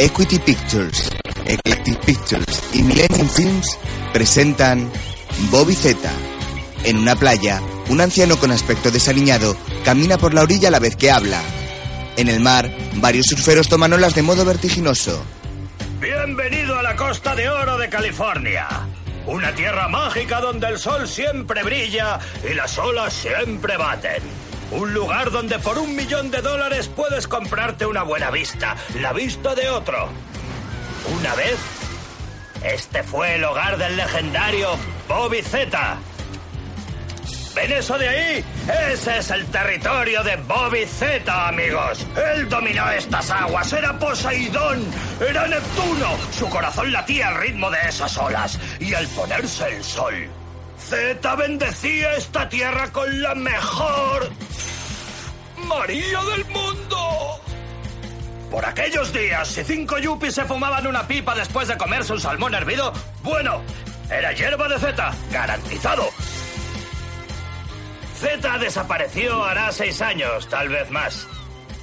Equity Pictures, Eclectic Pictures y Millennium Films presentan Bobby Z. En una playa, un anciano con aspecto desaliñado camina por la orilla a la vez que habla. En el mar, varios surferos toman olas de modo vertiginoso. Bienvenido a la costa de oro de California. Una tierra mágica donde el sol siempre brilla y las olas siempre baten. Un lugar donde por un millón de dólares puedes comprarte una buena vista, la vista de otro. Una vez, este fue el hogar del legendario Bobby Z. ¿Ven eso de ahí? Ese es el territorio de Bobby Z, amigos. Él dominó estas aguas, era Poseidón, era Neptuno. Su corazón latía al ritmo de esas olas. Y al ponerse el sol, Z bendecía esta tierra con la mejor María del mundo. Por aquellos días, si cinco yuppies se fumaban una pipa después de comerse un salmón hervido, bueno, era hierba de Z, garantizado. Z desapareció hará seis años, tal vez más.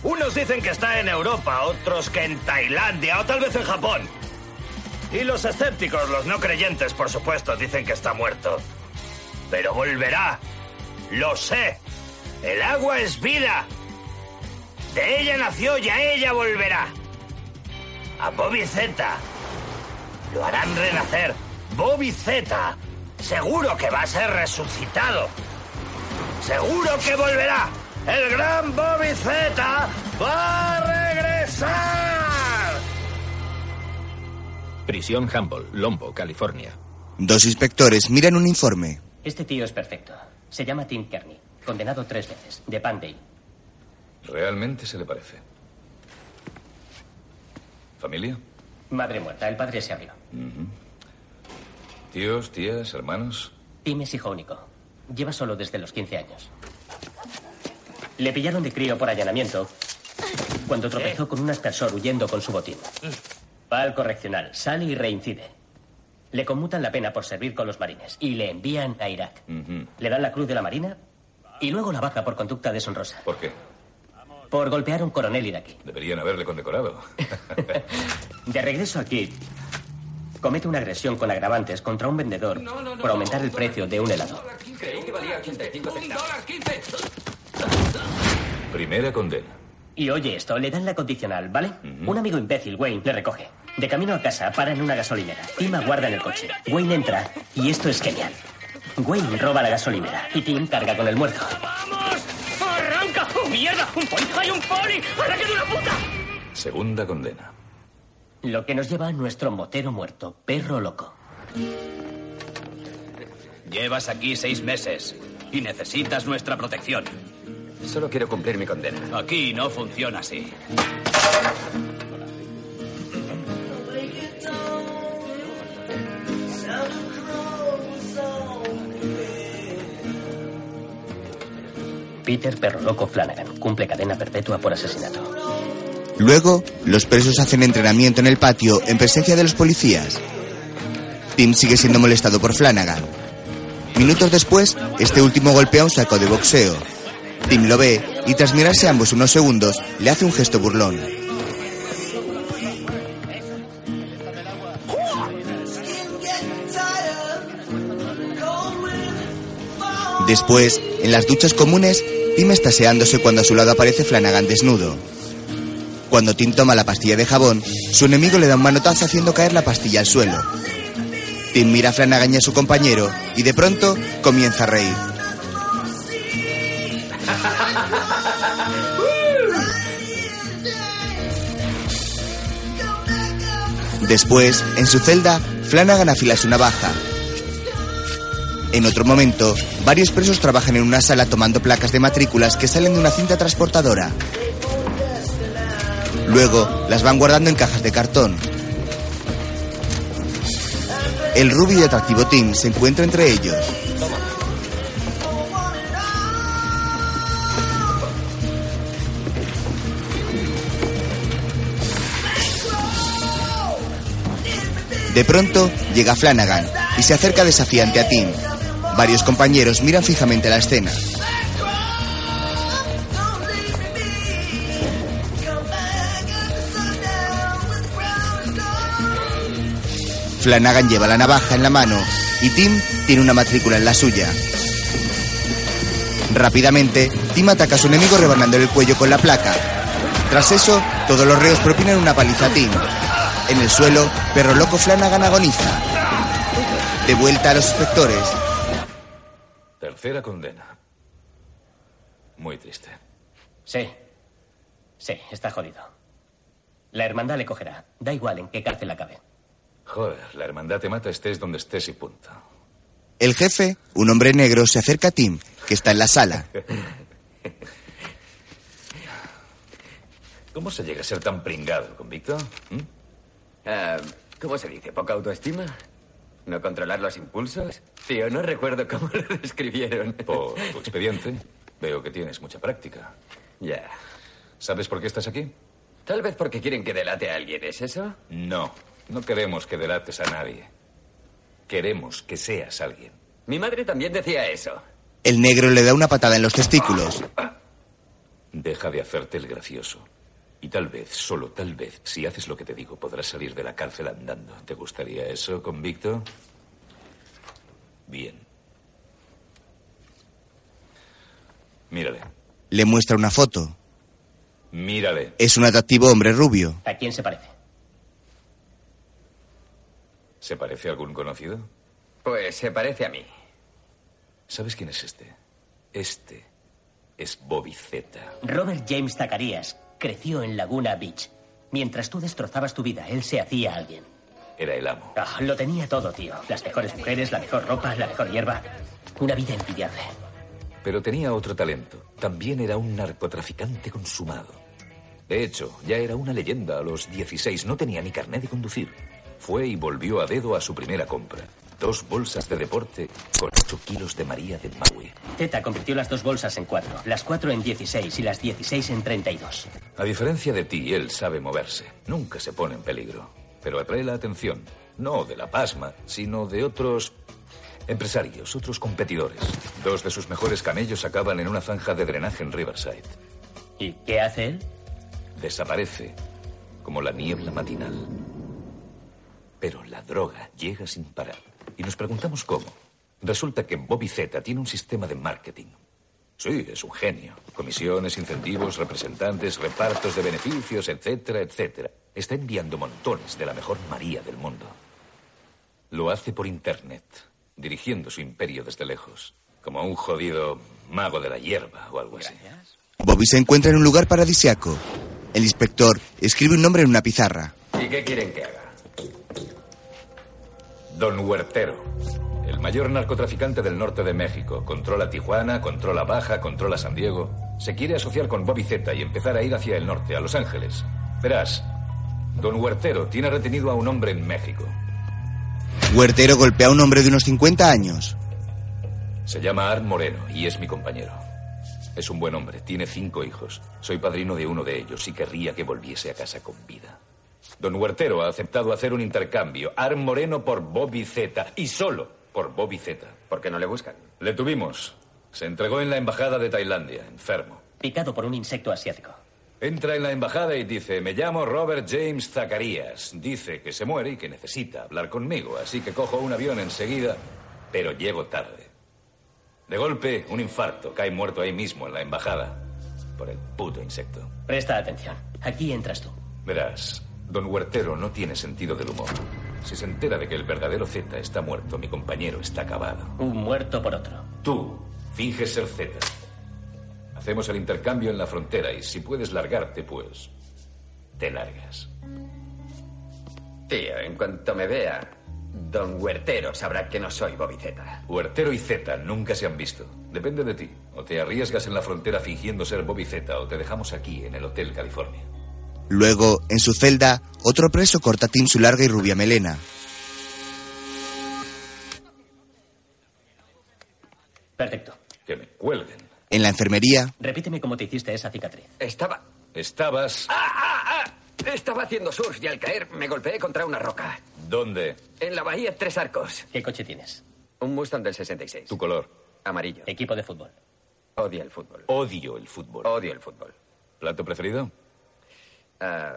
Unos dicen que está en Europa, otros que en Tailandia o tal vez en Japón. Y los escépticos, los no creyentes, por supuesto, dicen que está muerto. Pero volverá. Lo sé. El agua es vida. De ella nació y a ella volverá. A Bobby Z. Lo harán renacer. Bobby Z. Seguro que va a ser resucitado. Seguro que volverá. El gran Bobby Z va a regresar. Prisión Humboldt, Lombo, California. Dos inspectores miran un informe. Este tío es perfecto. Se llama Tim Kearney. Condenado tres veces. De Panday. Realmente se le parece. ¿Familia? Madre muerta. El padre se abrió. ¿Tíos, tías, hermanos? Tim es hijo único. Lleva solo desde los 15 años. Le pillaron de crío por allanamiento cuando tropezó con un aspersor huyendo con su botín. Va al correccional, sale y reincide. Le conmutan la pena por servir con los marines y le envían a Irak. Le dan la cruz de la marina y luego la baja por conducta deshonrosa. ¿Por qué? Por golpear a un coronel iraquí. Deberían haberle condecorado. De regreso aquí, comete una agresión con agravantes contra un vendedor por aumentar el precio de un helado. Creí que valía 85 centavos. Primera condena. Y oye esto, le dan la condicional, ¿vale? Un amigo imbécil, Wayne, le recoge. De camino a casa, para en una gasolinera. Tim aguarda en el coche. Wayne entra, y esto es genial. Wayne roba la gasolinera y Tim carga con el muerto. ¡Arranca! ¡Oh, mierda! ¡Un poli! ¡Hay un poli! ¡Arranca de una puta! Segunda condena. Lo que nos lleva a nuestro motero muerto, perro loco. Llevas aquí seis meses y necesitas nuestra protección. Solo quiero cumplir mi condena. Aquí no funciona así. Peter Perro Loco Flanagan cumple cadena perpetua por asesinato. Luego, los presos hacen entrenamiento en el patio en presencia de los policías. Tim sigue siendo molestado por Flanagan. Minutos después, este último golpea un saco de boxeo. Tim lo ve y tras mirarse ambos unos segundos, le hace un gesto burlón. Después, en las duchas comunes, Tim está aseándose cuando a su lado aparece Flanagan desnudo. Cuando Tim toma la pastilla de jabón, su enemigo le da un manotazo haciendo caer la pastilla al suelo. Tim mira a Flanagan y a su compañero y de pronto comienza a reír. Después, en su celda, Flanagan afila su navaja. En otro momento, varios presos trabajan en una sala tomando placas de matrículas que salen de una cinta transportadora. Luego, las van guardando en cajas de cartón. El rubio y atractivo Tim se encuentra entre ellos. De pronto, llega Flanagan y se acerca desafiante a Tim. Varios compañeros miran fijamente la escena. Flanagan lleva la navaja en la mano y Tim tiene una matrícula en la suya. Rápidamente, Tim ataca a su enemigo rebanándole el cuello con la placa. Tras eso, todos los reos propinan una paliza a Tim. En el suelo, perro loco Flanagan agoniza. De vuelta a los inspectores. Tercera condena. Muy triste. Sí. Sí, está jodido. La hermandad le cogerá. Da igual en qué cárcel acabe. Joder, la hermandad te mata estés donde estés y punto. El jefe, un hombre negro, se acerca a Tim, que está en la sala. ¿Cómo se llega a ser tan pringado, convicto? ¿Mm? Ah, ¿Cómo se dice? ¿Poca autoestima? ¿No controlar los impulsos? Tío, no recuerdo cómo lo describieron. Por tu expediente, veo que tienes mucha práctica. Ya. ¿Sabes por qué estás aquí? Tal vez porque quieren que delate a alguien, ¿es eso? No, no queremos que delates a nadie. Queremos que seas alguien. Mi madre también decía eso. El negro le da una patada en los testículos. Deja de hacerte el gracioso. Y tal vez, solo tal vez, si haces lo que te digo, podrás salir de la cárcel andando. ¿Te gustaría eso, convicto? Bien. Mírale. Le muestra una foto. Mírale. Es un atractivo hombre rubio. ¿A quién se parece? ¿Se parece a algún conocido? Pues se parece a mí. ¿Sabes quién es este? Este es Bobby Z. Robert James Zacarías creció en Laguna Beach. Mientras tú destrozabas tu vida, él se hacía alguien. Era el amo. Ah, lo tenía todo, tío. Las mejores mujeres, la mejor ropa, la mejor hierba. Una vida envidiable. Pero tenía otro talento. También era un narcotraficante consumado. De hecho, ya era una leyenda a los 16. No tenía ni carnet de conducir. Fue y volvió a dedo a su primera compra. Dos bolsas de deporte con 8 kilos de María de Maui. Teta convirtió las dos bolsas en cuatro, las cuatro en 16 y las 16 en 32. A diferencia de ti, él sabe moverse. Nunca se pone en peligro. Pero atrae la atención. No de la pasma, sino de otros empresarios, otros competidores. Dos de sus mejores camellos acaban en una zanja de drenaje en Riverside. ¿Y qué hace él? Desaparece como la niebla matinal. Pero la droga llega sin parar. Y nos preguntamos cómo. Resulta que Bobby Z tiene un sistema de marketing. Sí, es un genio. Comisiones, incentivos, representantes, repartos de beneficios, etcétera, etcétera. Está enviando montones de la mejor María del mundo. Lo hace por Internet, dirigiendo su imperio desde lejos. Como un jodido mago de la hierba o algo así. Bobby se encuentra en un lugar paradisiaco. El inspector escribe un nombre en una pizarra. ¿Y qué quieren que haga? Don Huertero, el mayor narcotraficante del norte de México. Controla Tijuana, controla Baja, controla San Diego. Se quiere asociar con Bobby Z y empezar a ir hacia el norte, a Los Ángeles. Verás, Don Huertero tiene retenido a un hombre en México. Huertero golpea a un hombre de unos 50 años. Se llama Art Moreno y es mi compañero. Es un buen hombre, tiene cinco hijos. Soy padrino de uno de ellos y querría que volviese a casa con vida. Don Huertero ha aceptado hacer un intercambio. Art Moreno por Bobby Z. Y solo por Bobby Z. ¿Por qué no le buscan? Le tuvimos. Se entregó en la embajada de Tailandia, enfermo. Picado por un insecto asiático. Entra en la embajada y dice, me llamo Robert James Zacarías. Dice que se muere y que necesita hablar conmigo, así que cojo un avión enseguida, pero llego tarde. De golpe, un infarto, cae muerto ahí mismo en la embajada, por el puto insecto. Presta atención. Aquí entras tú. Verás, don Huertero no tiene sentido del humor. Si se entera de que el verdadero Z está muerto, mi compañero está acabado. Un muerto por otro. Tú finges ser Z. Hacemos el intercambio en la frontera y si puedes largarte, pues te largas. Tío, en cuanto me vea, Don Huertero sabrá que no soy Bobby Z. Huertero y Z nunca se han visto. Depende de ti. O te arriesgas en la frontera fingiendo ser Bobby Z o te dejamos aquí en el Hotel California. Luego, en su celda, otro preso corta a Tim su larga y rubia melena. Perfecto. Que me cuelguen. En la enfermería, Repíteme cómo te hiciste esa cicatriz. Estaba. Estabas... ¡Ah, ah, ah! Estaba haciendo surf y al caer me golpeé contra una roca. ¿Dónde? En la bahía Tres Arcos. ¿Qué coche tienes? Un Mustang del 66. Tu color. Amarillo. Equipo de fútbol. Odia el fútbol. Odio el fútbol. Odio el fútbol. ¿Plato preferido? Ah,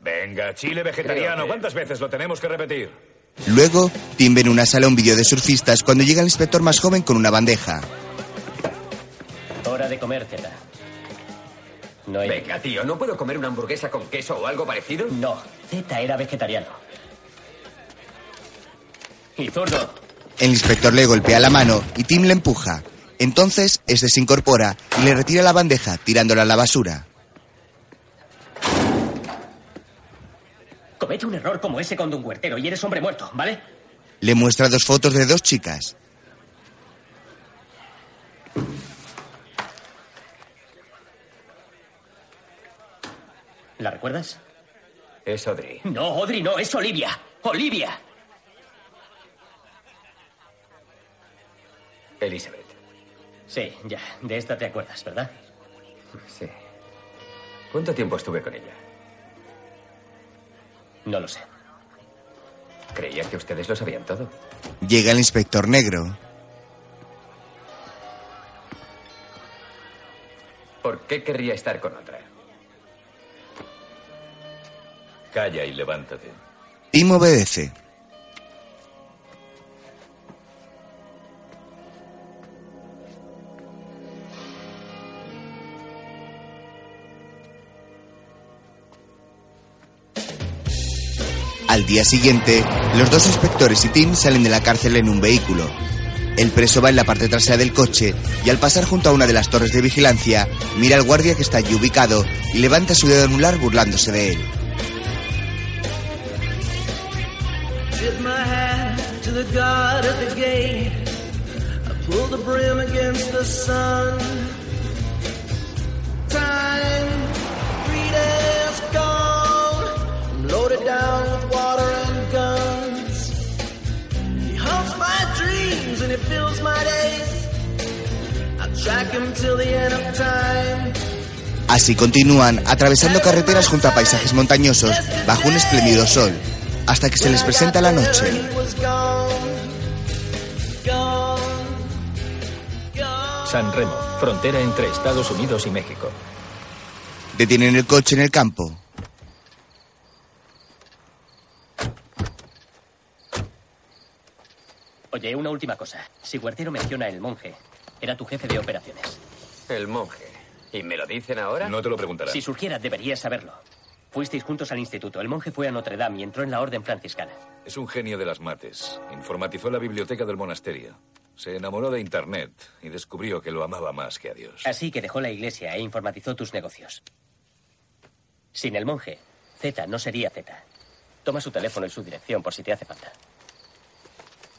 Venga, chile vegetariano. Que- ¿Cuántas veces lo tenemos que repetir? Luego, Tim ve en una sala un vídeo de surfistas cuando llega el inspector más joven con una bandeja. Hora de comer, Zeta. No hay... Venga, tío, ¿no puedo comer una hamburguesa con queso o algo parecido? No, Zeta era vegetariano. Y zurdo. El inspector le golpea la mano y Tim le empuja. Entonces, este se incorpora y le retira la bandeja, tirándola a la basura. Comete un error como ese con un huertero y eres hombre muerto, ¿vale? Le muestra dos fotos de dos chicas. ¿La recuerdas? Es Audrey. No, Audrey, no, es Olivia. Olivia. Elizabeth. Sí, ya, de esta te acuerdas, ¿verdad? Sí. ¿Cuánto tiempo estuve con ella? No lo sé. Creía que ustedes lo sabían todo. Llega el inspector negro. ¿Por qué querría estar con otra? Calla y levántate. Tim obedece. Al día siguiente, los dos inspectores y Tim salen de la cárcel en un vehículo. El preso va en la parte trasera del coche y al pasar junto a una de las torres de vigilancia, mira al guardia que está allí ubicado y levanta su dedo anular burlándose de él. Loaded down with water and guns. He haunts my dreams and he fills my days. I track him till the end of time. Así continúan atravesando carreteras junto a paisajes montañosos bajo un espléndido sol, hasta que se les presenta la noche. San Remo, frontera entre Estados Unidos y México. Detienen el coche en el campo. Oye, una última cosa. Si Huertero menciona el monje, era tu jefe de operaciones. El monje. ¿Y me lo dicen ahora? No te lo preguntará. Si surgiera, deberías saberlo. Fuisteis juntos al instituto. El monje fue a Notre Dame y entró en la orden franciscana. Es un genio de las mates. Informatizó la biblioteca del monasterio. Se enamoró de Internet y descubrió que lo amaba más que a Dios. Así que dejó la iglesia e informatizó tus negocios. Sin el monje, Z no sería Z. Toma su teléfono y su dirección por si te hace falta.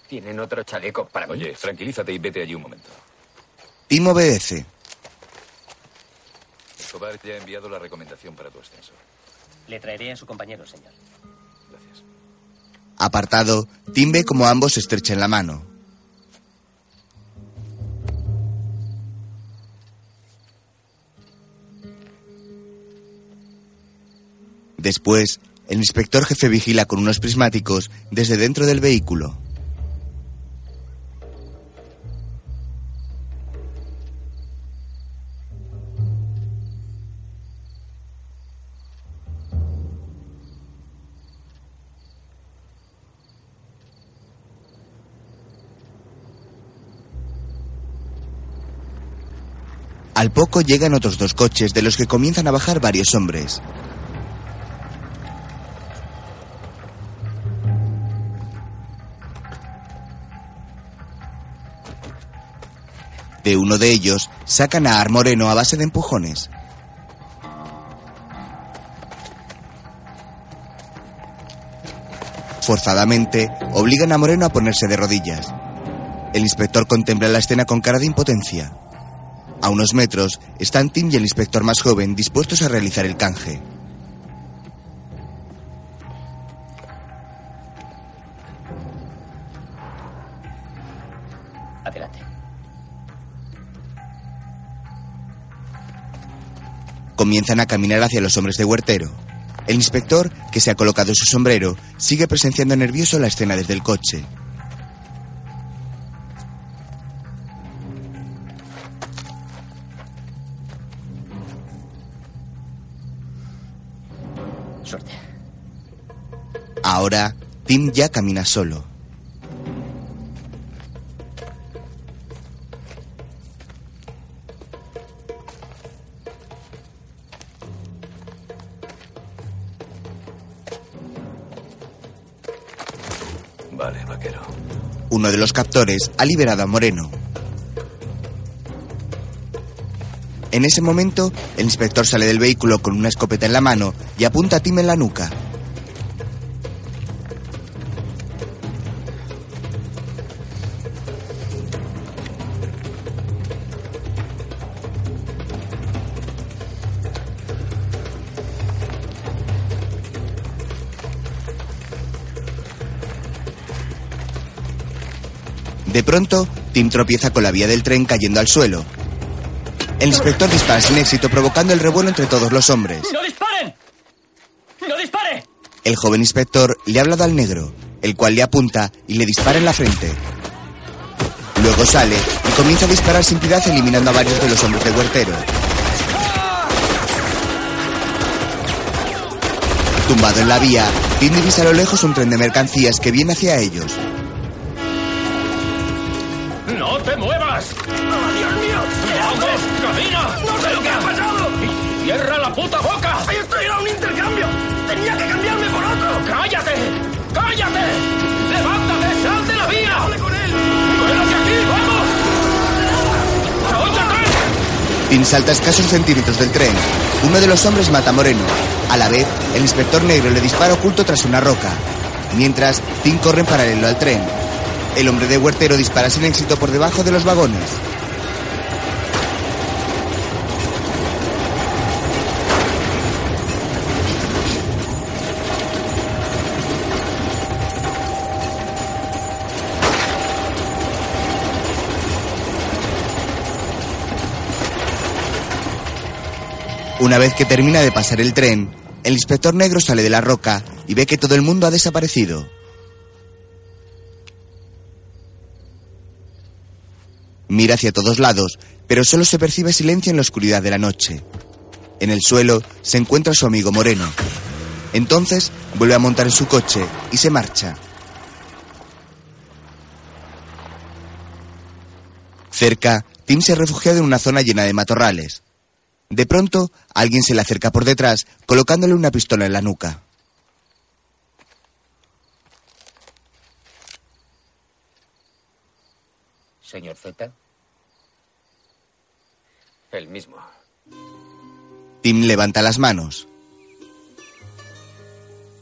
¿Tienen otro chaleco para mí? Oye, tranquilízate y vete allí un momento. Tim obedece. Escobar ya ha enviado la recomendación para tu ascenso. Le traeré a su compañero, señor. Gracias. Apartado, Tim ve como ambos se estrechan la mano. Después, el inspector jefe vigila con unos prismáticos desde dentro del vehículo. Al poco llegan otros dos coches de los que comienzan a bajar varios hombres. De uno de ellos sacan a Ar Moreno a base de empujones. Forzadamente, obligan a Moreno a ponerse de rodillas. El inspector contempla la escena con cara de impotencia. A unos metros están Tim y el inspector más joven dispuestos a realizar el canje. Adelante. Comienzan a caminar hacia los hombres de Huertero. El inspector, que se ha colocado su sombrero, sigue presenciando nervioso la escena desde el coche. Ahora, Tim ya camina solo. Vale, vaquero. Uno de los captores ha liberado a Moreno. En ese momento, el inspector sale del vehículo con una escopeta en la mano y apunta a Tim en la nuca. De pronto, Tim tropieza con la vía del tren cayendo al suelo. El inspector dispara sin éxito, provocando el revuelo entre todos los hombres. ¡No disparen! ¡No dispare! El joven inspector le ha hablado al negro, el cual le apunta y le dispara en la frente. Luego sale y comienza a disparar sin piedad, eliminando a varios de los hombres de Huertero. Tumbado en la vía, Tim divisa a lo lejos un tren de mercancías que viene hacia ellos. Muevas! ¡Oh, Dios mío! ¿Qué ¡Vamos, haces? camina! ¡No sé lo que ha pasado! Y ¡Cierra la puta boca! ¡Esto era un intercambio! ¡Tenía que cambiarme por otro! ¡Cállate! ¡Cállate! ¡Levántate! ¡Sal de la vía! ¡Hable con él! ¡Vuélvate aquí! ¡Vamos! ¡Cállate! Tim salta a escasos centímetros del tren. Uno de los hombres mata a Moreno. A la vez, el inspector negro le dispara oculto tras una roca. Mientras, Tim corre en paralelo al tren. El hombre de Huertero dispara sin éxito por debajo de los vagones. Una vez que termina de pasar el tren, el inspector negro sale de la roca y ve que todo el mundo ha desaparecido. Mira hacia todos lados, pero solo se percibe silencio en la oscuridad de la noche. En el suelo se encuentra su amigo Moreno. Entonces vuelve a montar en su coche y se marcha. Cerca, Tim se ha refugiado en una zona llena de matorrales. De pronto, alguien se le acerca por detrás, colocándole una pistola en la nuca. Señor Z. El mismo. Tim levanta las manos.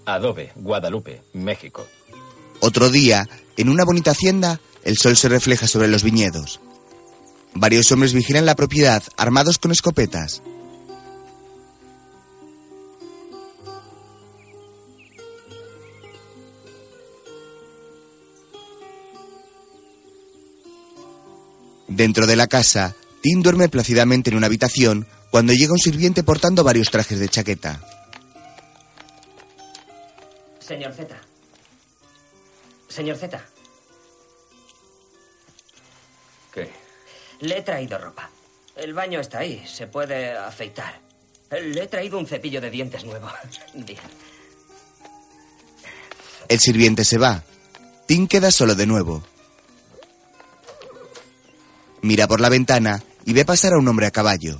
Adobe, Guadalupe, México. Otro día, en una bonita hacienda, el sol se refleja sobre los viñedos. Varios hombres vigilan la propiedad, armados con escopetas. Dentro de la casa, Tim duerme plácidamente en una habitación cuando llega un sirviente portando varios trajes de chaqueta. Señor Z. Señor Z, ¿Qué? le he traído ropa. El baño está ahí, se puede afeitar. Le he traído un cepillo de dientes nuevo. Bien. El sirviente se va. Tim queda solo de nuevo. Mira por la ventana y ve pasar a un hombre a caballo.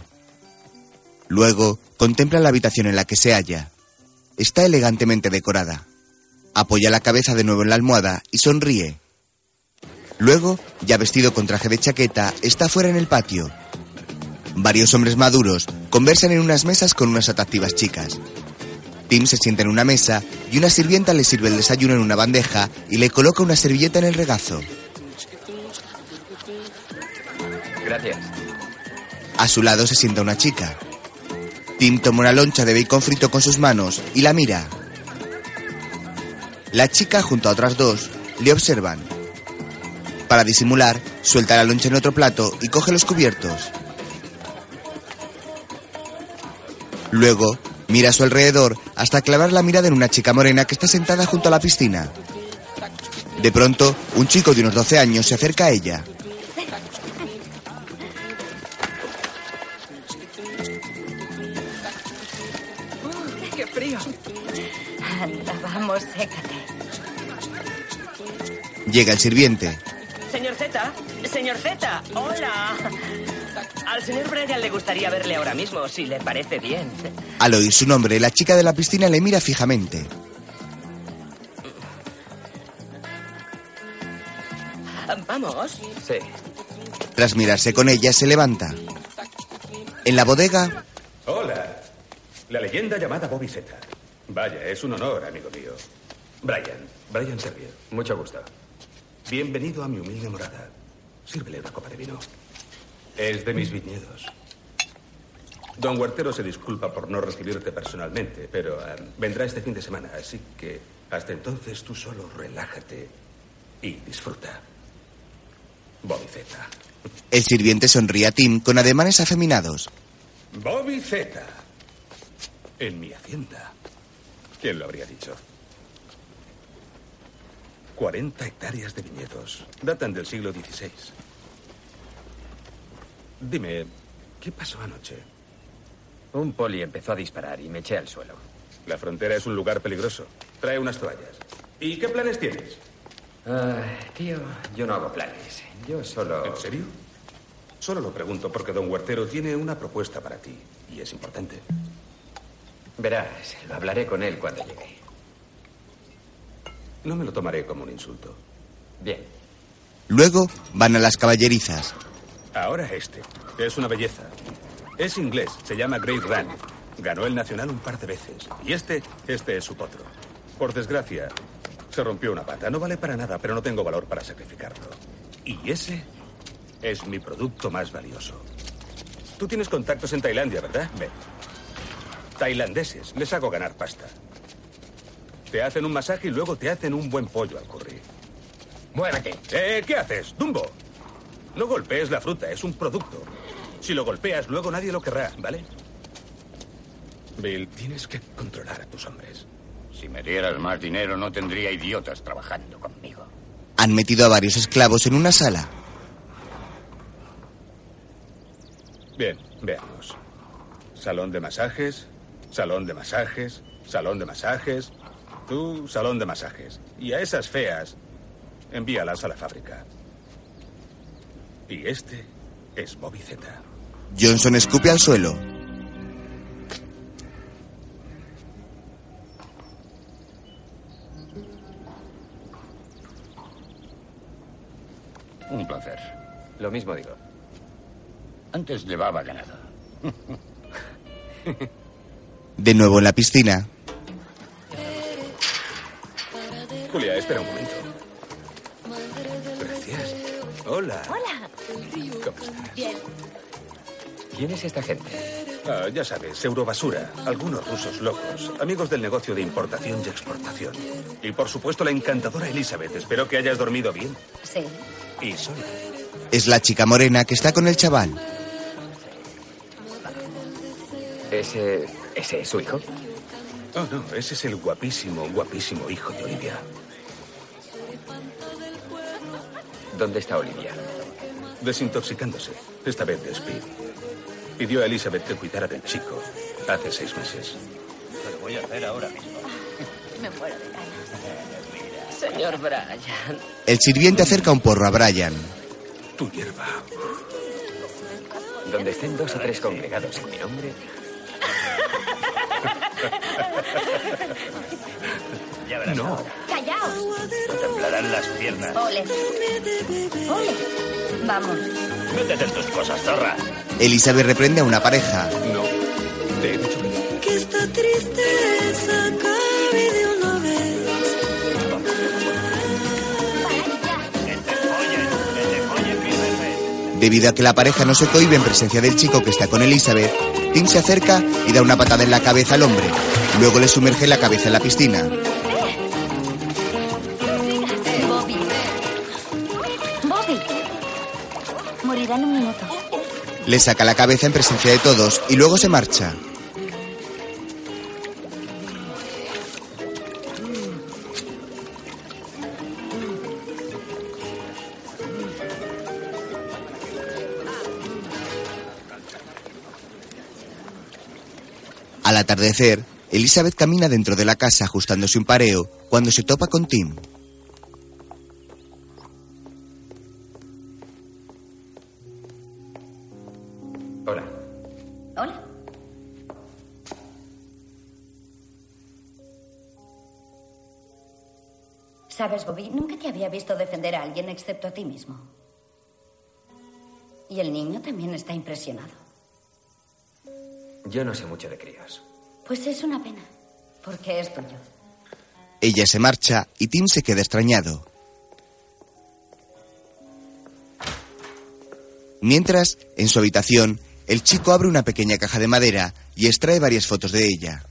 Luego contempla la habitación en la que se halla. Está elegantemente decorada. Apoya la cabeza de nuevo en la almohada y sonríe. Luego, ya vestido con traje de chaqueta, está fuera en el patio. Varios hombres maduros conversan en unas mesas con unas atractivas chicas. Tim se sienta en una mesa y una sirvienta le sirve el desayuno en una bandeja y le coloca una servilleta en el regazo. Gracias. A su lado se sienta una chica. Tim toma una loncha de bacon frito con sus manos y la mira. La chica, junto a otras dos, le observan. Para disimular, suelta la loncha en otro plato y coge los cubiertos. Luego, mira a su alrededor hasta clavar la mirada en una chica morena que está sentada junto a la piscina. De pronto, un chico de unos 12 años se acerca a ella. Vamos, sécate. Llega el sirviente. Señor Z, señor Z, hola. Al señor Brian le gustaría verle ahora mismo, si le parece bien. Al oír su nombre, la chica de la piscina le mira fijamente. Vamos. Sí. Tras mirarse con ella, se levanta. En la bodega, Hola. La leyenda llamada Bobby Z. Vaya, es un honor, amigo mío. Brian, Brian Servier. Mucho gusto. Bienvenido a mi humilde morada. Sírvele una copa de vino. Es de mis viñedos. Don Huertero se disculpa por no recibirte personalmente, pero eh, vendrá este fin de semana, así que hasta entonces tú solo relájate y disfruta. Bobby Z. el sirviente sonríe a Tim con ademanes afeminados. Bobby Z. En mi hacienda. ¿Quién lo habría dicho? 40 hectáreas de viñedos. Datan del siglo XVI. Dime, ¿qué pasó anoche? Un poli empezó a disparar y me eché al suelo. La frontera es un lugar peligroso. Trae unas toallas. ¿Y qué planes tienes? Ah, tío, yo no hago planes. Yo solo... ¿En serio? Solo lo pregunto porque don Huertero tiene una propuesta para ti. Y es importante. Verás, lo hablaré con él cuando llegue. No me lo tomaré como un insulto. Bien. Luego van a las caballerizas. Ahora este. Es una belleza. Es inglés, se llama Great Run. Ganó el Nacional un par de veces. Y este, este es su potro. Por desgracia, se rompió una pata. No vale para nada, pero no tengo valor para sacrificarlo. Y ese es mi producto más valioso. Tú tienes contactos en Tailandia, ¿verdad? Ven. Tailandeses, les hago ganar pasta. Te hacen un masaje y luego te hacen un buen pollo al curry. Muévete. Eh, ¿qué haces? Dumbo. No golpees la fruta, es un producto. Si lo golpeas, luego nadie lo querrá, ¿vale? Bill, tienes que controlar a tus hombres. Si me dieras más dinero no tendría idiotas trabajando conmigo. Han metido a varios esclavos en una sala. Bien, veamos. Salón de masajes, salón de masajes, salón de masajes. Tú, salón de masajes. Y a esas feas, envíalas a la fábrica. Y este es Bobby Z. Johnson escupe al suelo. Un placer. Lo mismo digo. Antes llevaba ganado. De nuevo en la piscina, Julia, espera un momento. Gracias. Hola. Hola. ¿Cómo estás? Bien. ¿Quién es esta gente? Ah, ya sabes, Eurobasura, algunos rusos locos, amigos del negocio de importación y exportación. Y por supuesto la encantadora Elizabeth. Espero que hayas dormido bien. Sí. Y sola. es la chica morena que está con el chaval. ¿Ese, ¿Ese es su hijo? Oh, no, ese es el guapísimo, guapísimo hijo de Olivia. ¿Dónde está Olivia? Desintoxicándose, esta vez de speed. Pidió a Elizabeth que cuidara del chico hace seis meses. Lo voy a hacer ahora mismo. Me muero de ganas. Señor Brian. El sirviente acerca un porro a Brian. Tu hierba. Donde estén dos o tres congregados en mi nombre, Ya verás. No. ¡Callaos! Te temblarán las piernas. Ole. Ole. Vamos. Métete en tus cosas, zorra. Elizabeth reprende a una pareja. No. Te he dicho que Que esta tristeza Debido a que la pareja no se cohibe en presencia del chico que está con Elizabeth, Tim se acerca y da una patada en la cabeza al hombre. Luego le sumerge la cabeza en la piscina. Bobby. Bobby. Morirá en un minuto. Le saca la cabeza en presencia de todos y luego se marcha. atardecer, Elizabeth camina dentro de la casa ajustándose un pareo cuando se topa con Tim. Hola. Hola. Sabes, Bobby, nunca te había visto defender a alguien excepto a ti mismo. Y el niño también está impresionado. Yo no sé mucho de críos. Pues es una pena, porque es tuyo. Ella se marcha y Tim se queda extrañado. Mientras, en su habitación, el chico abre una pequeña caja de madera y extrae varias fotos de ella.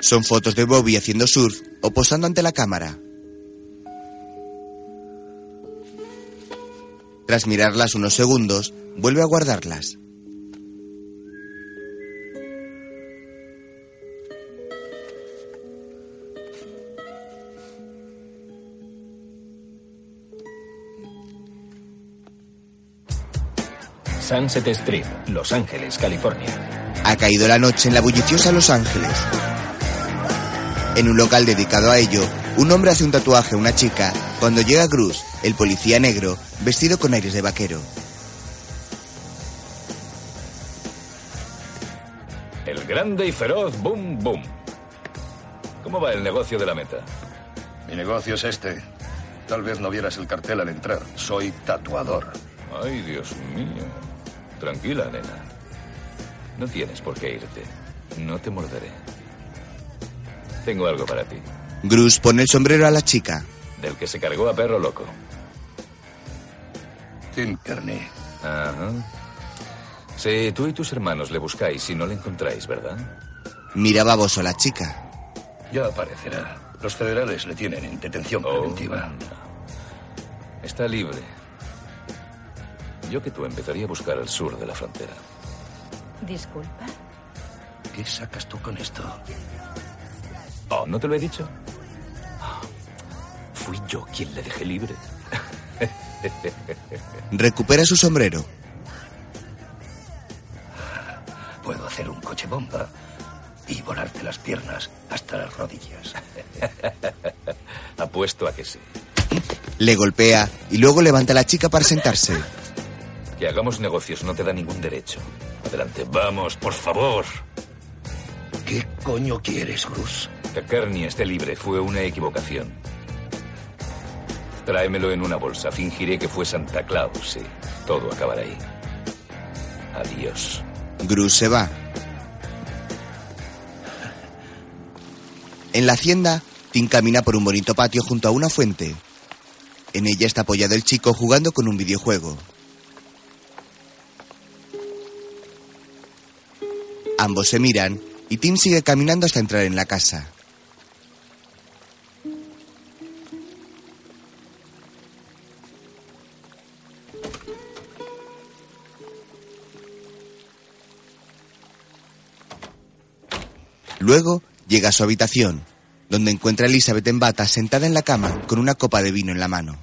Son fotos de Bobby haciendo surf o posando ante la cámara. Tras mirarlas unos segundos, vuelve a guardarlas. Sunset Street, Los Ángeles, California. Ha caído la noche en la bulliciosa Los Ángeles. En un local dedicado a ello, un hombre hace un tatuaje a una chica cuando llega Cruz, el policía negro, vestido con aires de vaquero. El grande y feroz Boom Boom. ¿Cómo va el negocio de la meta? Mi negocio es este. Tal vez no vieras el cartel al entrar. Soy tatuador. Ay, Dios mío. Tranquila, nena. No tienes por qué irte. No te morderé. Tengo algo para ti. Grus pone el sombrero a la chica. Del que se cargó a perro loco. Tim Kearney. Ajá. Sí, tú y tus hermanos le buscáis y no le encontráis, ¿verdad? Mira baboso a la chica. Ya aparecerá. Los federales le tienen en detención preventiva. Está libre. Yo que tú empezaría a buscar al sur de la frontera. Disculpa. ¿Qué sacas tú con esto? Oh, ¿no te lo he dicho? Fui yo quien le dejé libre. Recupera su sombrero. Puedo hacer un coche bomba y volarte las piernas hasta las rodillas. Apuesto a que sí. Le golpea y luego levanta a la chica para sentarse. Que hagamos negocios no te da ningún derecho. Adelante, vamos, por favor. ¿Qué coño quieres, Cruz? Que Kearney esté libre fue una equivocación. Tráemelo en una bolsa. Fingiré que fue Santa Claus, sí. Todo acabará ahí. Adiós. Grus se va. En la hacienda, Tim camina por un bonito patio junto a una fuente. En ella está apoyado el chico jugando con un videojuego. Ambos se miran y Tim sigue caminando hasta entrar en la casa. Luego llega a su habitación, donde encuentra a Elizabeth en bata sentada en la cama con una copa de vino en la mano.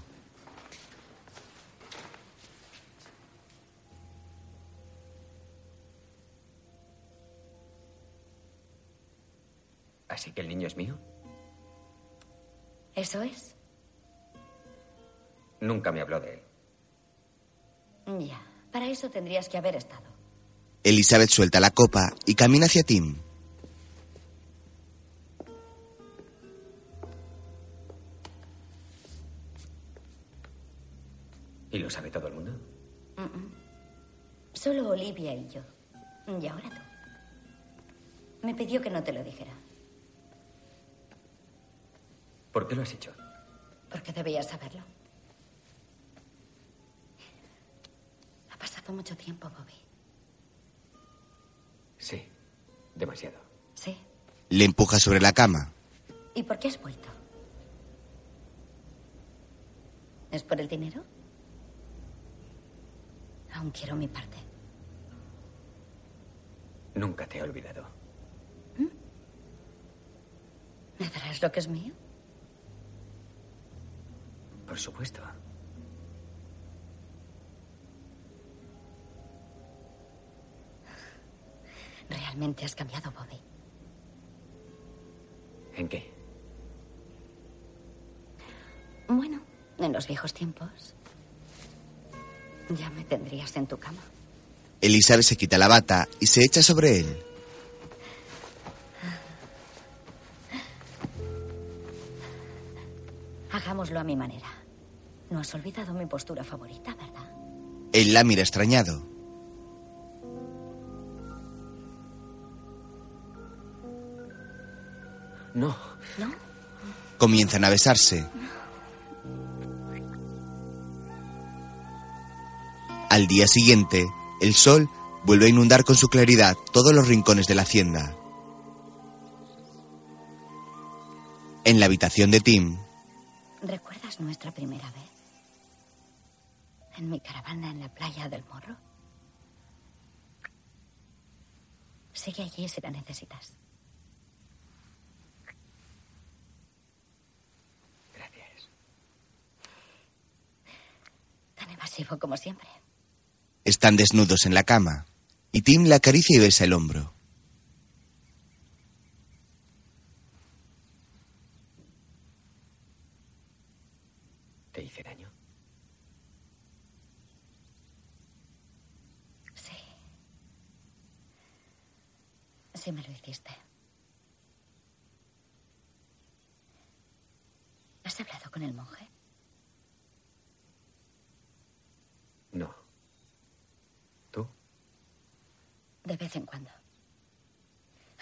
¿Así que el niño es mío? ¿Eso es? Nunca me habló de él. Ya, para eso tendrías que haber estado. Elizabeth suelta la copa y camina hacia Tim. ¿Y lo sabe todo el mundo? Mm, mm. Solo Olivia y yo. Y ahora tú. Me pidió que no te lo dijera, ¿Por qué lo has hecho? porque debías saberlo. Ha pasado mucho tiempo, Bobby. Sí, demasiado. Sí. Le empuja sobre la cama. ¿Y por qué has vuelto? ¿Es por el dinero? Aún quiero mi parte. Nunca te he olvidado. ¿Me darás lo que es mío? Por supuesto. Realmente has cambiado, Bobby. ¿En qué? Bueno, en los viejos tiempos ya me tendrías en tu cama. Elizabeth se quita la bata y se echa sobre él. Hagámoslo a mi manera. No has olvidado mi postura favorita, ¿verdad? Él la mira extrañado. No. ¿No? Comienzan a besarse. Al día siguiente, el sol vuelve a inundar con su claridad todos los rincones de la hacienda. En la habitación de Tim, ¿Recuerdas nuestra primera vez? En mi caravana en la playa del Morro. Sigue allí si la necesitas. Gracias. Tan evasivo como siempre. Están desnudos en la cama y Tim la acaricia y besa el hombro. ¿Te hice daño? Sí. Sí me lo hiciste. ¿Has hablado con el monje? No. ¿Tú? De vez en cuando.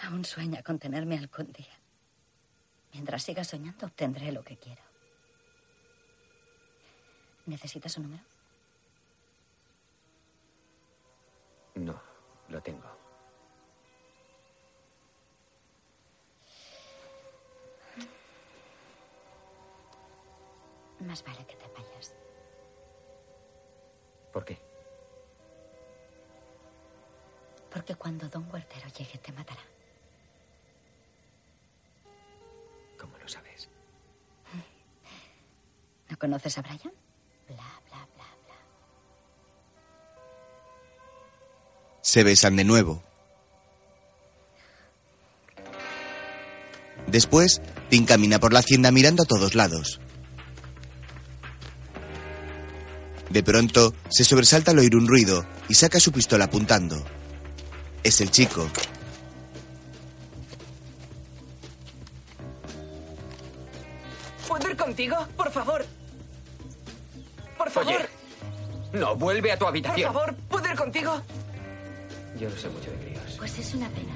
Aún sueña con tenerme algún día. Mientras siga soñando, obtendré lo que quiero. ¿Necesitas un número? No, lo tengo. Más vale que te vayas. ¿Por qué? Porque cuando Don Huertero llegue te matará. ¿Cómo lo sabes? ¿No conoces a Brian? Bla, bla, bla, bla. Se besan de nuevo. Después, Tim camina por la hacienda mirando a todos lados. De pronto, se sobresalta al oír un ruido y saca su pistola apuntando. Es el chico. ¿Puedo ir contigo? Por favor. Por favor. Oye, no, vuelve a tu Por habitación. favor, ¿puedo ir contigo? Yo no sé mucho de críos. Pues es una pena.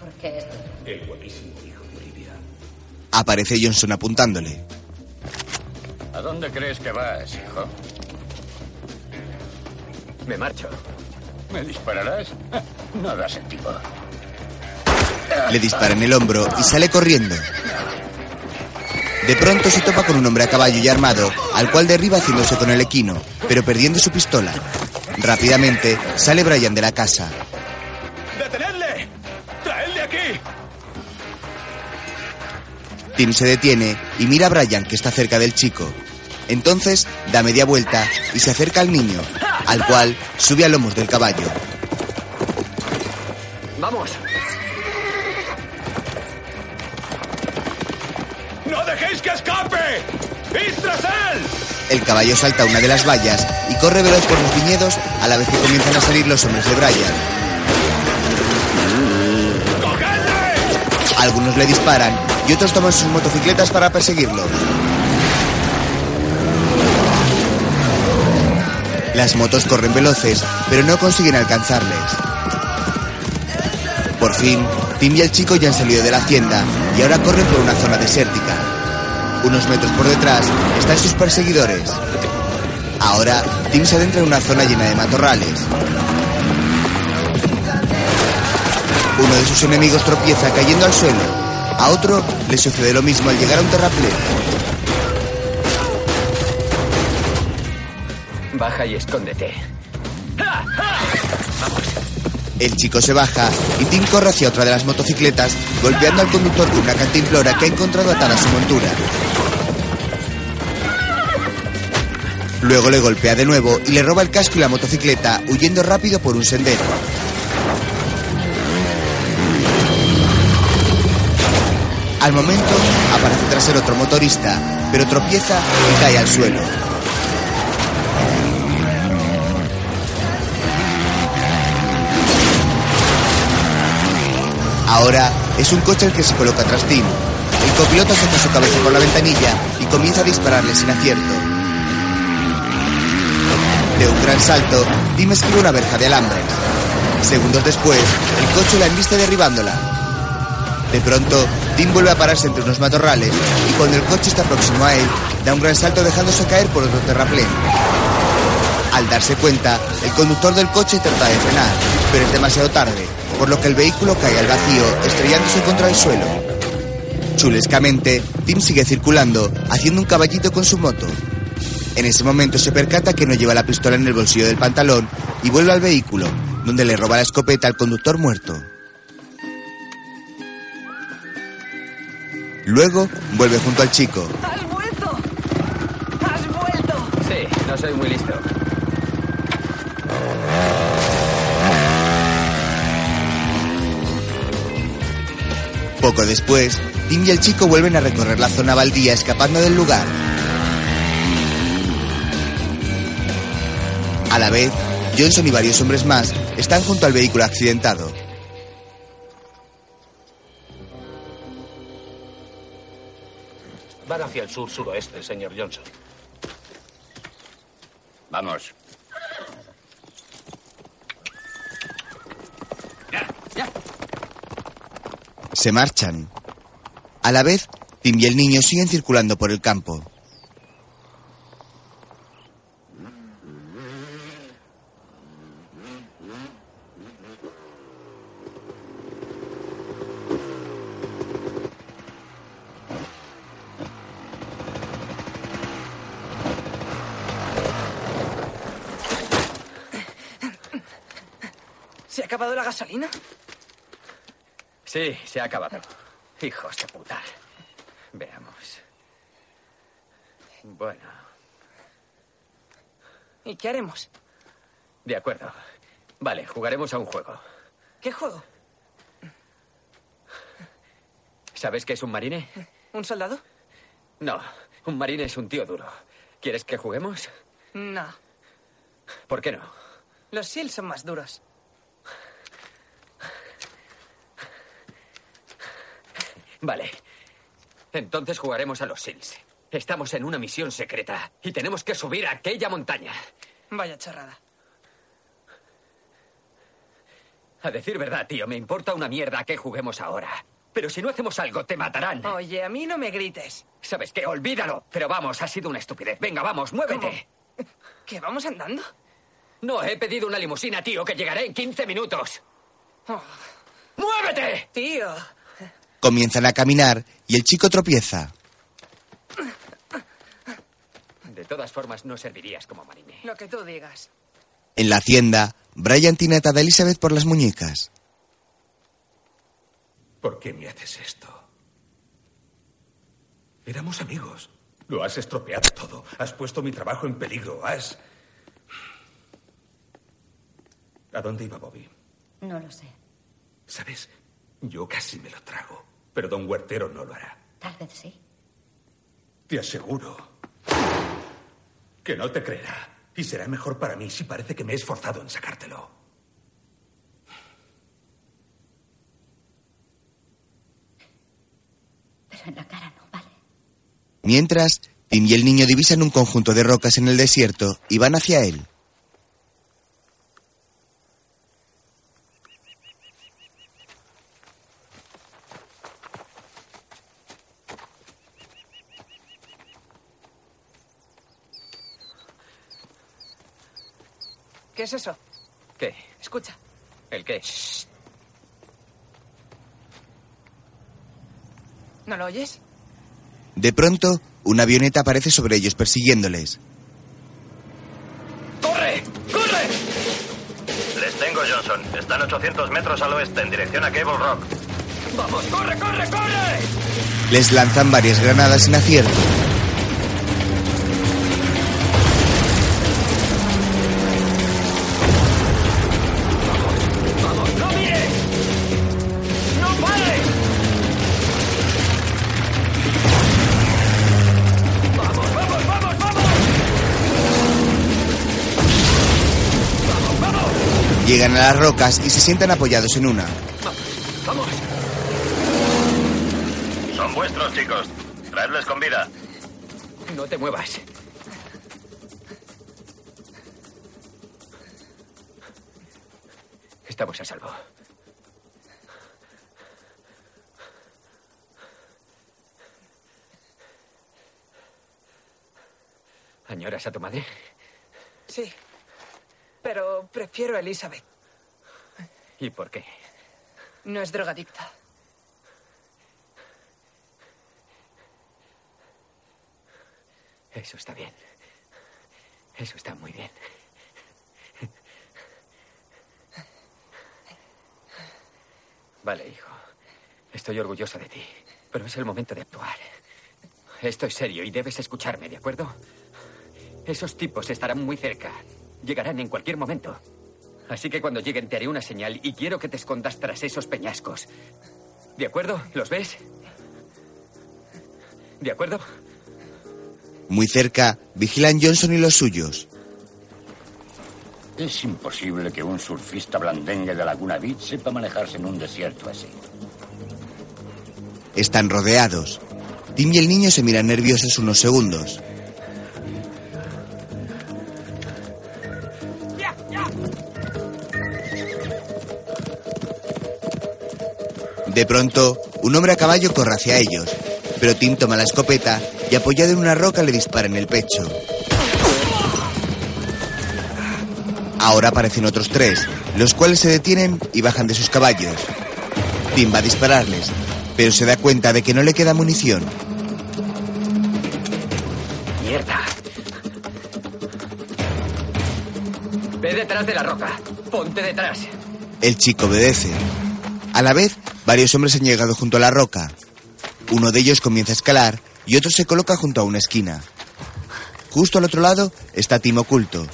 Porque esto. El guapísimo hijo de Olivia. Aparece Johnson apuntándole. ¿A dónde crees que vas, hijo? Me marcho. ¿Me dispararás? No da sentido. Le dispara en el hombro y sale corriendo. De pronto se topa con un hombre a caballo y armado, al cual derriba haciéndose con el equino, pero perdiendo su pistola. Rápidamente sale Brian de la casa. ¡Detenedle! ¡Traedle aquí! Tim se detiene y mira a Brian que está cerca del chico. Entonces da media vuelta y se acerca al niño, al cual sube a lomos del caballo. ¡Vamos! ¡No dejéis que escape! ¡Id tras él! El caballo salta una de las vallas y corre veloz por los viñedos a la vez que comienzan a salir los hombres de Brian. Algunos le disparan y otros toman sus motocicletas para perseguirlo. Las motos corren veloces, pero no consiguen alcanzarles. Por fin, Tim y el chico ya han salido de la hacienda y ahora corren por una zona desértica. Unos metros por detrás están sus perseguidores. Ahora, Tim se adentra en una zona llena de matorrales. Uno de sus enemigos tropieza cayendo al suelo. A otro le sucede lo mismo al llegar a un terraplén. Baja y escóndete. El chico se baja y Tim corre hacia otra de las motocicletas, golpeando al conductor con una cantimplora que ha encontrado atada a su montura. Luego le golpea de nuevo y le roba el casco y la motocicleta, huyendo rápido por un sendero. Al momento aparece tras él otro motorista, pero tropieza y cae al suelo. Ahora es un coche el que se coloca tras Tim. El copiloto saca su cabeza por la ventanilla y comienza a dispararle sin acierto. De un gran salto, Tim esquiva una verja de alambres. Segundos después, el coche la embiste derribándola. De pronto, Tim vuelve a pararse entre unos matorrales y cuando el coche está próximo a él, da un gran salto dejándose caer por otro terraplén. Al darse cuenta, el conductor del coche trata de frenar, pero es demasiado tarde, por lo que el vehículo cae al vacío, estrellándose contra el suelo. Chulescamente, Tim sigue circulando, haciendo un caballito con su moto. En ese momento se percata que no lleva la pistola en el bolsillo del pantalón y vuelve al vehículo, donde le roba la escopeta al conductor muerto. Luego vuelve junto al chico. ¡Has vuelto! ¡Has vuelto! Sí, no soy muy listo. Poco después, Tim y el chico vuelven a recorrer la zona baldía escapando del lugar. A la vez, Johnson y varios hombres más están junto al vehículo accidentado. Van hacia el sur-suroeste, señor Johnson. Vamos. Se marchan. A la vez, Tim y el niño siguen circulando por el campo. ¿Se ha acabado la gasolina? Sí, se ha acabado. Hijos de puta. Veamos. Bueno, ¿Y qué haremos? de acuerdo. Vale, jugaremos a un juego. ¿Qué juego? ¿Sabes qué es un marine? ¿Un soldado? No, un marine es un tío duro. ¿Quieres que juguemos? No. ¿Por qué no? Los SEAL son más duros. Vale. Entonces jugaremos a los SEALs. Estamos en una misión secreta y tenemos que subir a aquella montaña. Vaya chorrada. A decir verdad, tío, me importa una mierda que juguemos ahora. Pero si no hacemos algo, te matarán. Oye, a mí no me grites. ¿Sabes qué? Olvídalo. Pero vamos, ha sido una estupidez. Venga, vamos, muévete. ¿Que vamos andando? No, he pedido una limusina, tío, que llegaré en 15 minutos. Oh. ¡Muévete! Tío. Comienzan a caminar y el chico tropieza. De todas formas, no servirías como marine. Lo que tú digas. En la hacienda, Brian tiene atada a Elizabeth por las muñecas. ¿Por qué me haces esto? Éramos amigos. Lo has estropeado todo. Has puesto mi trabajo en peligro. Has... ¿A dónde iba Bobby? No lo sé. ¿Sabes? Yo casi me lo trago. Pero don Huertero no lo hará. Tal vez sí. Te aseguro que no te creerá. Y será mejor para mí si parece que me he esforzado en sacártelo. Pero en la cara no vale. Mientras, Tim y el niño divisan un conjunto de rocas en el desierto y van hacia él. Es eso? ¿Qué? Escucha. ¿El qué? ¿No lo oyes? De pronto, una avioneta aparece sobre ellos persiguiéndoles. ¡Corre! ¡Corre! Les tengo, Johnson. Están 800 metros al oeste, en dirección a Cable Rock. ¡Vamos, corre, corre, corre! Les lanzan varias granadas sin acierto. Llegan a las rocas y se sientan apoyados en una. ¡Vamos! Son vuestros, chicos. Traedles con vida. No te muevas. Estamos a salvo. ¿Añoras a tu madre? Sí. Pero prefiero a Elizabeth. ¿Y por qué? No es drogadicta. Eso está bien. Eso está muy bien. Vale, hijo. Estoy orgulloso de ti. Pero es el momento de actuar. Esto es serio y debes escucharme, ¿de acuerdo? Esos tipos estarán muy cerca. Llegarán en cualquier momento. Así que cuando lleguen te haré una señal y quiero que te escondas tras esos peñascos. ¿De acuerdo? ¿Los ves? ¿De acuerdo? Muy cerca, vigilan Johnson y los suyos. Es imposible que un surfista blandengue de Laguna Beach sepa manejarse en un desierto así. Están rodeados. Tim y el niño se miran nerviosos unos segundos. De pronto, un hombre a caballo corre hacia ellos, pero Tim toma la escopeta y apoyado en una roca le dispara en el pecho. Ahora aparecen otros tres, los cuales se detienen y bajan de sus caballos. Tim va a dispararles, pero se da cuenta de que no le queda munición. ¡Mierda! Ve detrás de la roca. Ponte detrás. El chico obedece. A la vez, varios hombres han llegado junto a la roca. Uno de ellos comienza a escalar y otro se coloca junto a una esquina. Justo al otro lado está Tim oculto.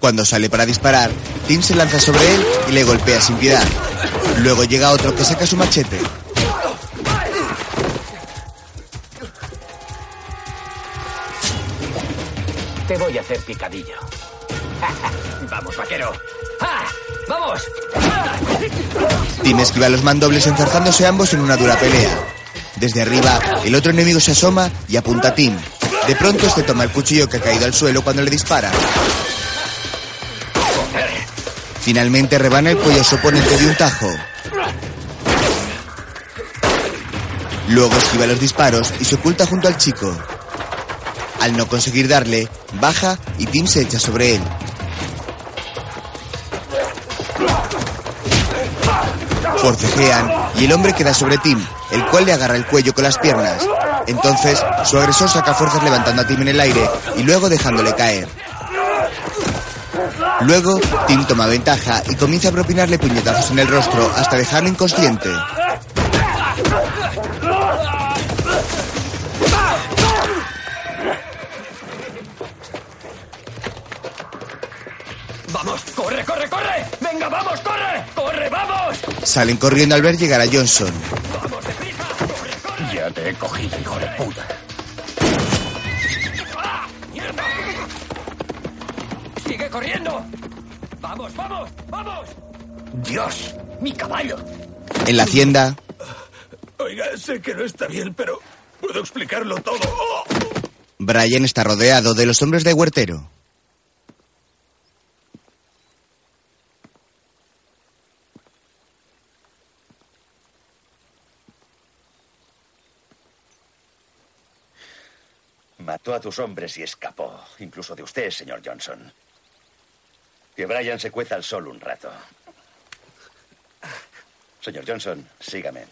Cuando sale para disparar, Tim se lanza sobre él y le golpea sin piedad. Luego llega otro que saca su machete. Te voy a hacer picadillo. Vamos, vaquero. ¡Ah! ¡Vamos! ¡Ah! Tim esquiva a los mandobles enzarzándose ambos en una dura pelea. Desde arriba, el otro enemigo se asoma y apunta a Tim. De pronto este toma el cuchillo que ha caído al suelo cuando le dispara. Finalmente rebana el cuello a su oponente de un tajo. Luego esquiva los disparos y se oculta junto al chico. Al no conseguir darle, baja y Tim se echa sobre él. Forcejean y el hombre queda sobre Tim, el cual le agarra el cuello con las piernas. Entonces, su agresor saca fuerzas levantando a Tim en el aire y luego dejándole caer. Luego, Tim toma ventaja y comienza a propinarle puñetazos en el rostro hasta dejarlo inconsciente. ¡Vamos! ¡Corre, corre, corre! ¡Venga, vamos, corre! ¡Corre, vamos! Salen corriendo al ver llegar a Johnson. Ya te he cogido, hijo de puta. Corriendo! ¡Vamos, vamos, vamos! ¡Dios! ¡Mi caballo! En la hacienda, Oiga, sé que no está bien, pero puedo explicarlo todo. ¡Oh! Brian está rodeado de los hombres de Huertero. Mató a tus hombres y escapó, incluso de usted, señor Johnson. Que Brian se cueza al sol un rato. Señor Johnson, sígame.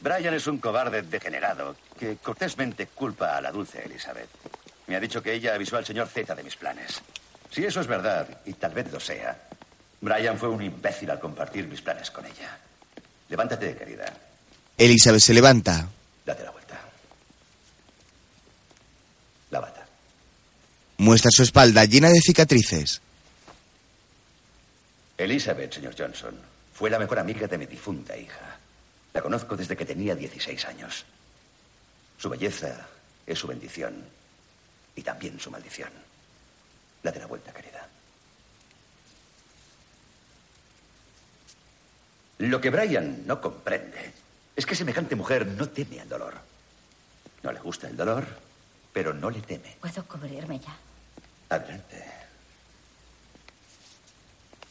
Brian es un cobarde degenerado que cortésmente culpa a la dulce Elizabeth. Me ha dicho que ella avisó al señor Z de mis planes. Si eso es verdad, y tal vez lo sea, Brian fue un imbécil al compartir mis planes con ella. Levántate, querida. Elizabeth se levanta. Date la vuelta. La bata. Muestra su espalda llena de cicatrices. Elizabeth, señor Johnson, fue la mejor amiga de mi difunta hija. La conozco desde que tenía 16 años. Su belleza es su bendición y también su maldición. La de la vuelta, querida. Lo que Brian no comprende es que semejante mujer no teme al dolor. No le gusta el dolor, pero no le teme. ¿Puedo cubrirme ya? Adelante.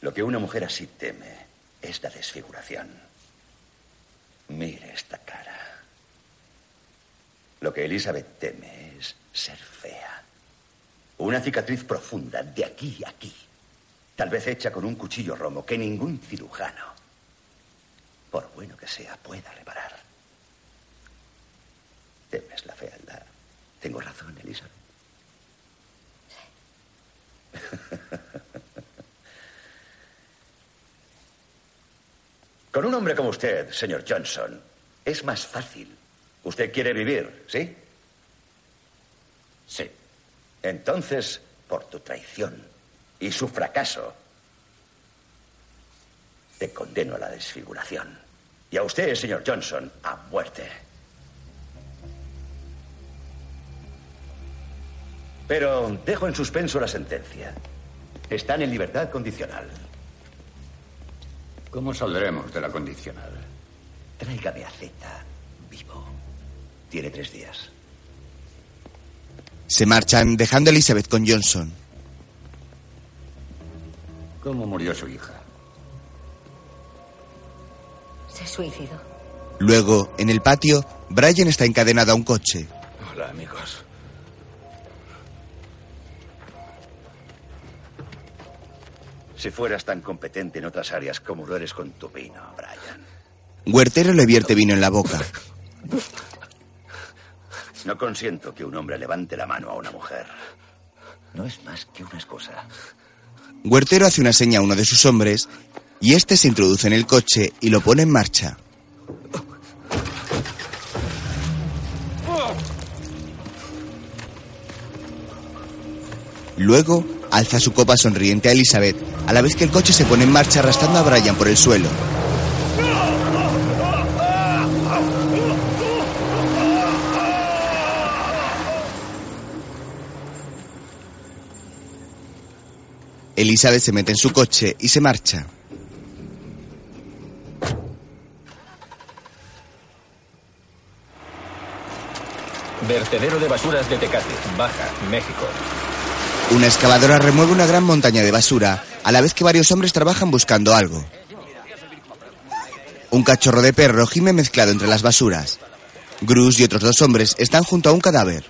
Lo que una mujer así teme es la desfiguración. Mire esta cara. Lo que Elizabeth teme es ser fea. Una cicatriz profunda de aquí a aquí. Tal vez hecha con un cuchillo romo que ningún cirujano, por bueno que sea, pueda reparar. Temes la fealdad. ¿Tengo razón, Elizabeth? Con un hombre como usted, señor Johnson, es más fácil. Usted quiere vivir, ¿sí? Sí. Entonces, por tu traición y su fracaso, te condeno a la desfiguración. Y a usted, señor Johnson, a muerte. Pero dejo en suspenso la sentencia. Están en libertad condicional. ¿Cómo saldremos de la condicional? Tráigame a Z vivo. Tiene tres días. Se marchan dejando a Elizabeth con Johnson. ¿Cómo murió su hija? Se suicidó. Luego, en el patio, Brian está encadenado a un coche. Hola, amigos. Si fueras tan competente en otras áreas como lo eres con tu vino, Brian. Huertero le vierte vino en la boca. No consiento que un hombre levante la mano a una mujer. No es más que una excusa. Huertero hace una seña a uno de sus hombres y este se introduce en el coche y lo pone en marcha. Luego alza su copa sonriente a Elizabeth, a la vez que el coche se pone en marcha arrastrando a Brian por el suelo. Elizabeth se mete en su coche y se marcha. Vertedero de basuras de Tecate, Baja, México. Una excavadora remueve una gran montaña de basura, a la vez que varios hombres trabajan buscando algo. Un cachorro de perro gime mezclado entre las basuras. Grus y otros dos hombres están junto a un cadáver.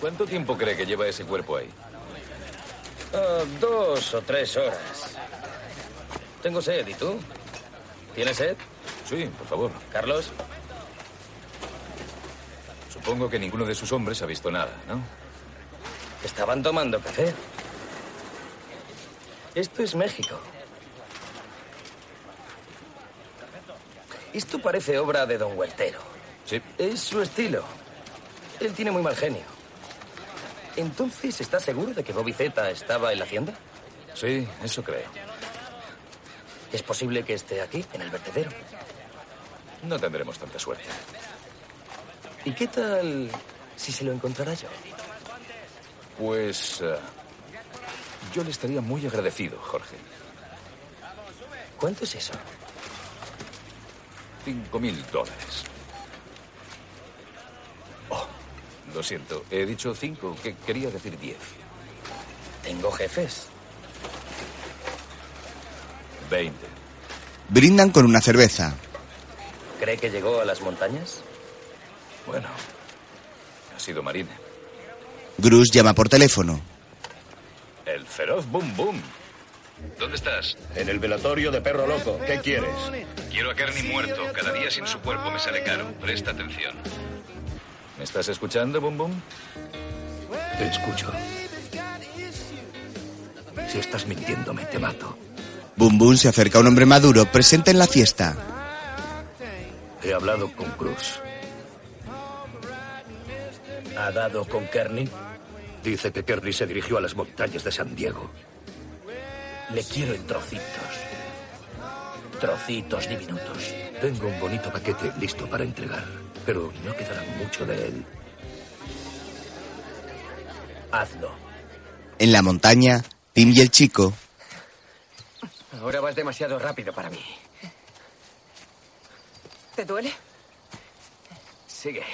¿Cuánto tiempo cree que lleva ese cuerpo ahí? Ah, dos o tres horas. Tengo sed, ¿y tú? ¿Tienes sed? Sí, por favor. Carlos. Supongo que ninguno de sus hombres ha visto nada, ¿no? Estaban tomando café. Esto es México. Esto parece obra de Don Huertero. Sí. Es su estilo. Él tiene muy mal genio. Entonces, ¿está seguro de que Bobby Z estaba en la hacienda? Sí, eso creo. ¿Es posible que esté aquí, en el vertedero? No tendremos tanta suerte. ¿Y qué tal si se lo encontrara yo? Pues... eh, yo le estaría muy agradecido, Jorge. ¿Cuánto es eso? Cinco mil dólares. Oh, lo siento. He dicho cinco, que quería decir diez. Tengo jefes. Veinte. Brindan con una cerveza. ¿Cree que llegó a las montañas? Bueno, ha sido Marine. Grus llama por teléfono. El feroz Boom Boom. ¿Dónde estás? En el velatorio de Perro Loco. ¿Qué quieres? Quiero a Kearney muerto. Cada día sin su cuerpo me sale caro. Presta atención. ¿Me estás escuchando, Boom Boom? Te escucho. Si estás mintiéndome, te mato. Boom Boom se acerca a un hombre maduro presente en la fiesta. He hablado con Cruz. ¿Ha dado con Kearney? Dice que Kearney se dirigió a las montañas de San Diego. Le quiero en trocitos. Trocitos diminutos. Tengo un bonito paquete listo para entregar, pero no quedará mucho de él. Hazlo. En la montaña, Tim y el chico Ahora vas demasiado rápido para mí. ¿Te duele? Sigue.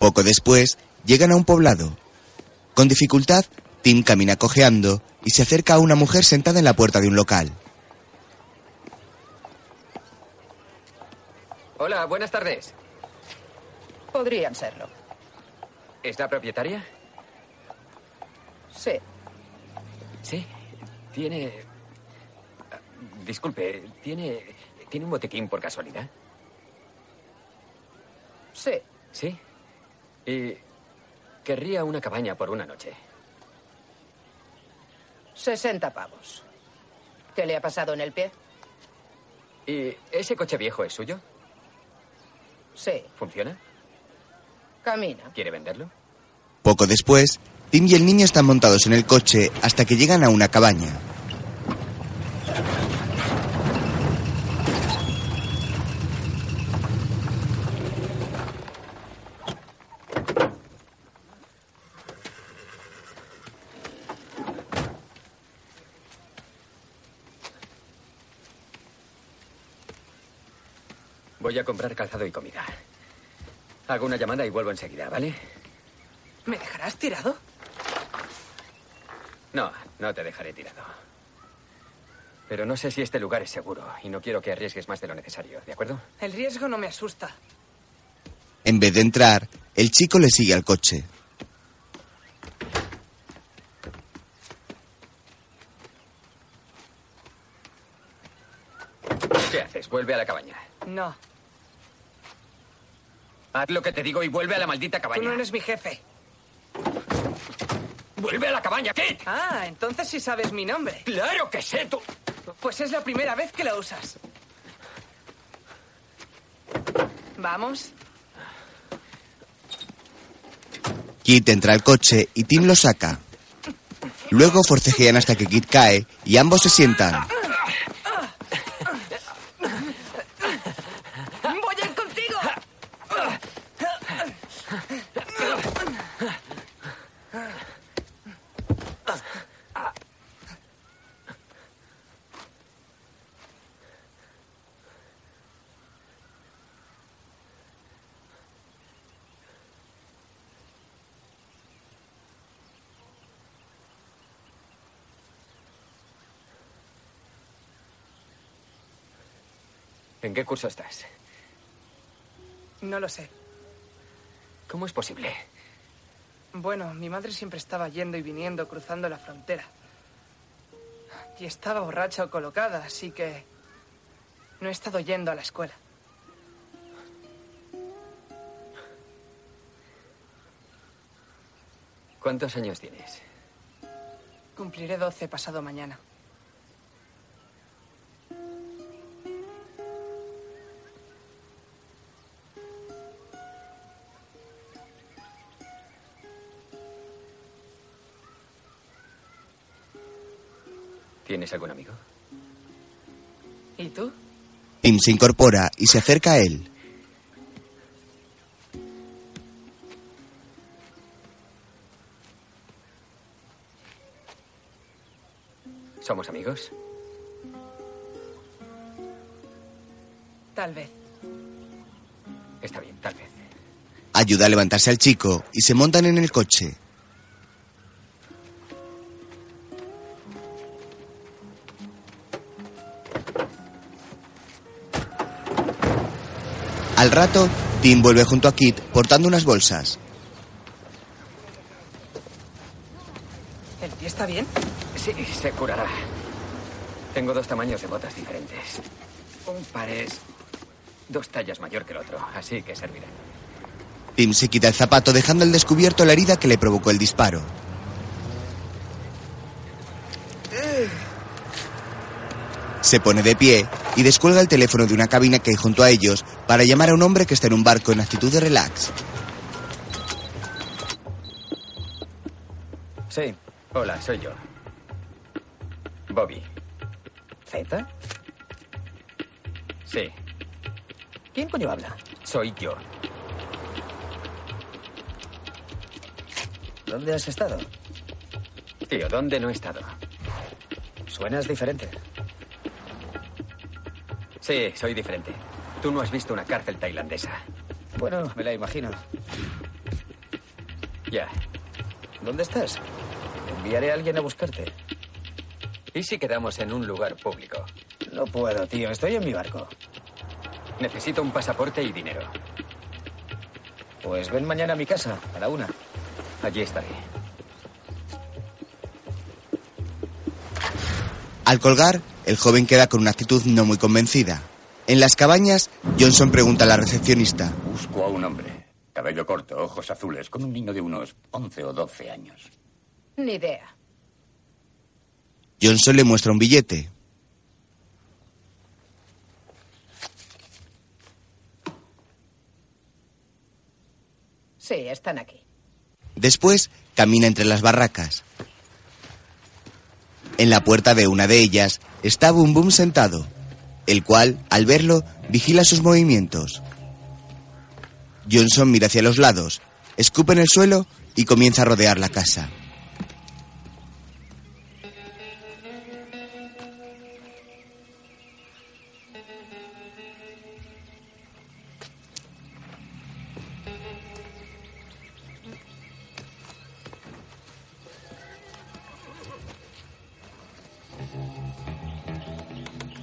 Poco después, llegan a un poblado. Con dificultad, Tim camina cojeando y se acerca a una mujer sentada en la puerta de un local. Hola, buenas tardes. Podrían serlo. ¿Es la propietaria? Sí. Sí. Tiene. ah, Disculpe, ¿tiene. ¿Tiene un botequín por casualidad? Sí. Sí. Y. Querría una cabaña por una noche. 60 pavos. ¿Qué le ha pasado en el pie? ¿Y ese coche viejo es suyo? Sí. ¿Funciona? Camina. ¿Quiere venderlo? Poco después, Tim y el niño están montados en el coche hasta que llegan a una cabaña. Voy a comprar calzado y comida. Hago una llamada y vuelvo enseguida, ¿vale? ¿Me dejarás tirado? No, no te dejaré tirado. Pero no sé si este lugar es seguro y no quiero que arriesgues más de lo necesario, ¿de acuerdo? El riesgo no me asusta. En vez de entrar, el chico le sigue al coche. ¿Qué haces? Vuelve a la cabaña. No, Haz lo que te digo y vuelve a la maldita tú cabaña. no eres mi jefe. ¡Vuelve a la cabaña, Kate! Ah, entonces sí sabes mi nombre. ¡Claro que sé tú! Pues es la primera vez que lo usas. Vamos. Kit entra al coche y Tim lo saca. Luego forcejean hasta que Kit cae y ambos se sientan. ¡Voy a ir contigo! ¿En qué curso estás? No lo sé. ¿Cómo es posible? Bueno, mi madre siempre estaba yendo y viniendo cruzando la frontera. Y estaba borracha o colocada, así que no he estado yendo a la escuela. ¿Cuántos años tienes? Cumpliré 12 pasado mañana. ¿Tienes algún amigo? ¿Y tú? Tim se incorpora y se acerca a él. ¿Somos amigos? Tal vez. Está bien, tal vez. Ayuda a levantarse al chico y se montan en el coche. Al rato, Tim vuelve junto a Kit portando unas bolsas. ¿El pie está bien? Sí, se curará. Tengo dos tamaños de botas diferentes. Un par es dos tallas mayor que el otro, así que servirá. Tim se quita el zapato dejando al descubierto la herida que le provocó el disparo. Se pone de pie y descuelga el teléfono de una cabina que hay junto a ellos para llamar a un hombre que está en un barco en actitud de relax. Sí. Hola, soy yo. Bobby. ¿Z? Sí. ¿Quién coño habla? Soy yo. ¿Dónde has estado? Tío, ¿dónde no he estado? Suenas diferente. Sí, soy diferente. Tú no has visto una cárcel tailandesa. Bueno, me la imagino. Ya. ¿Dónde estás? Enviaré a alguien a buscarte. ¿Y si quedamos en un lugar público? No puedo, tío. Estoy en mi barco. Necesito un pasaporte y dinero. Pues ven mañana a mi casa, a la una. Allí estaré. Al colgar, el joven queda con una actitud no muy convencida. En las cabañas, Johnson pregunta a la recepcionista. Busco a un hombre. Cabello corto, ojos azules, con un niño de unos 11 o 12 años. Ni idea. Johnson le muestra un billete. Sí, están aquí. Después, camina entre las barracas. En la puerta de una de ellas está Boom Boom sentado, el cual, al verlo, vigila sus movimientos. Johnson mira hacia los lados, escupe en el suelo y comienza a rodear la casa.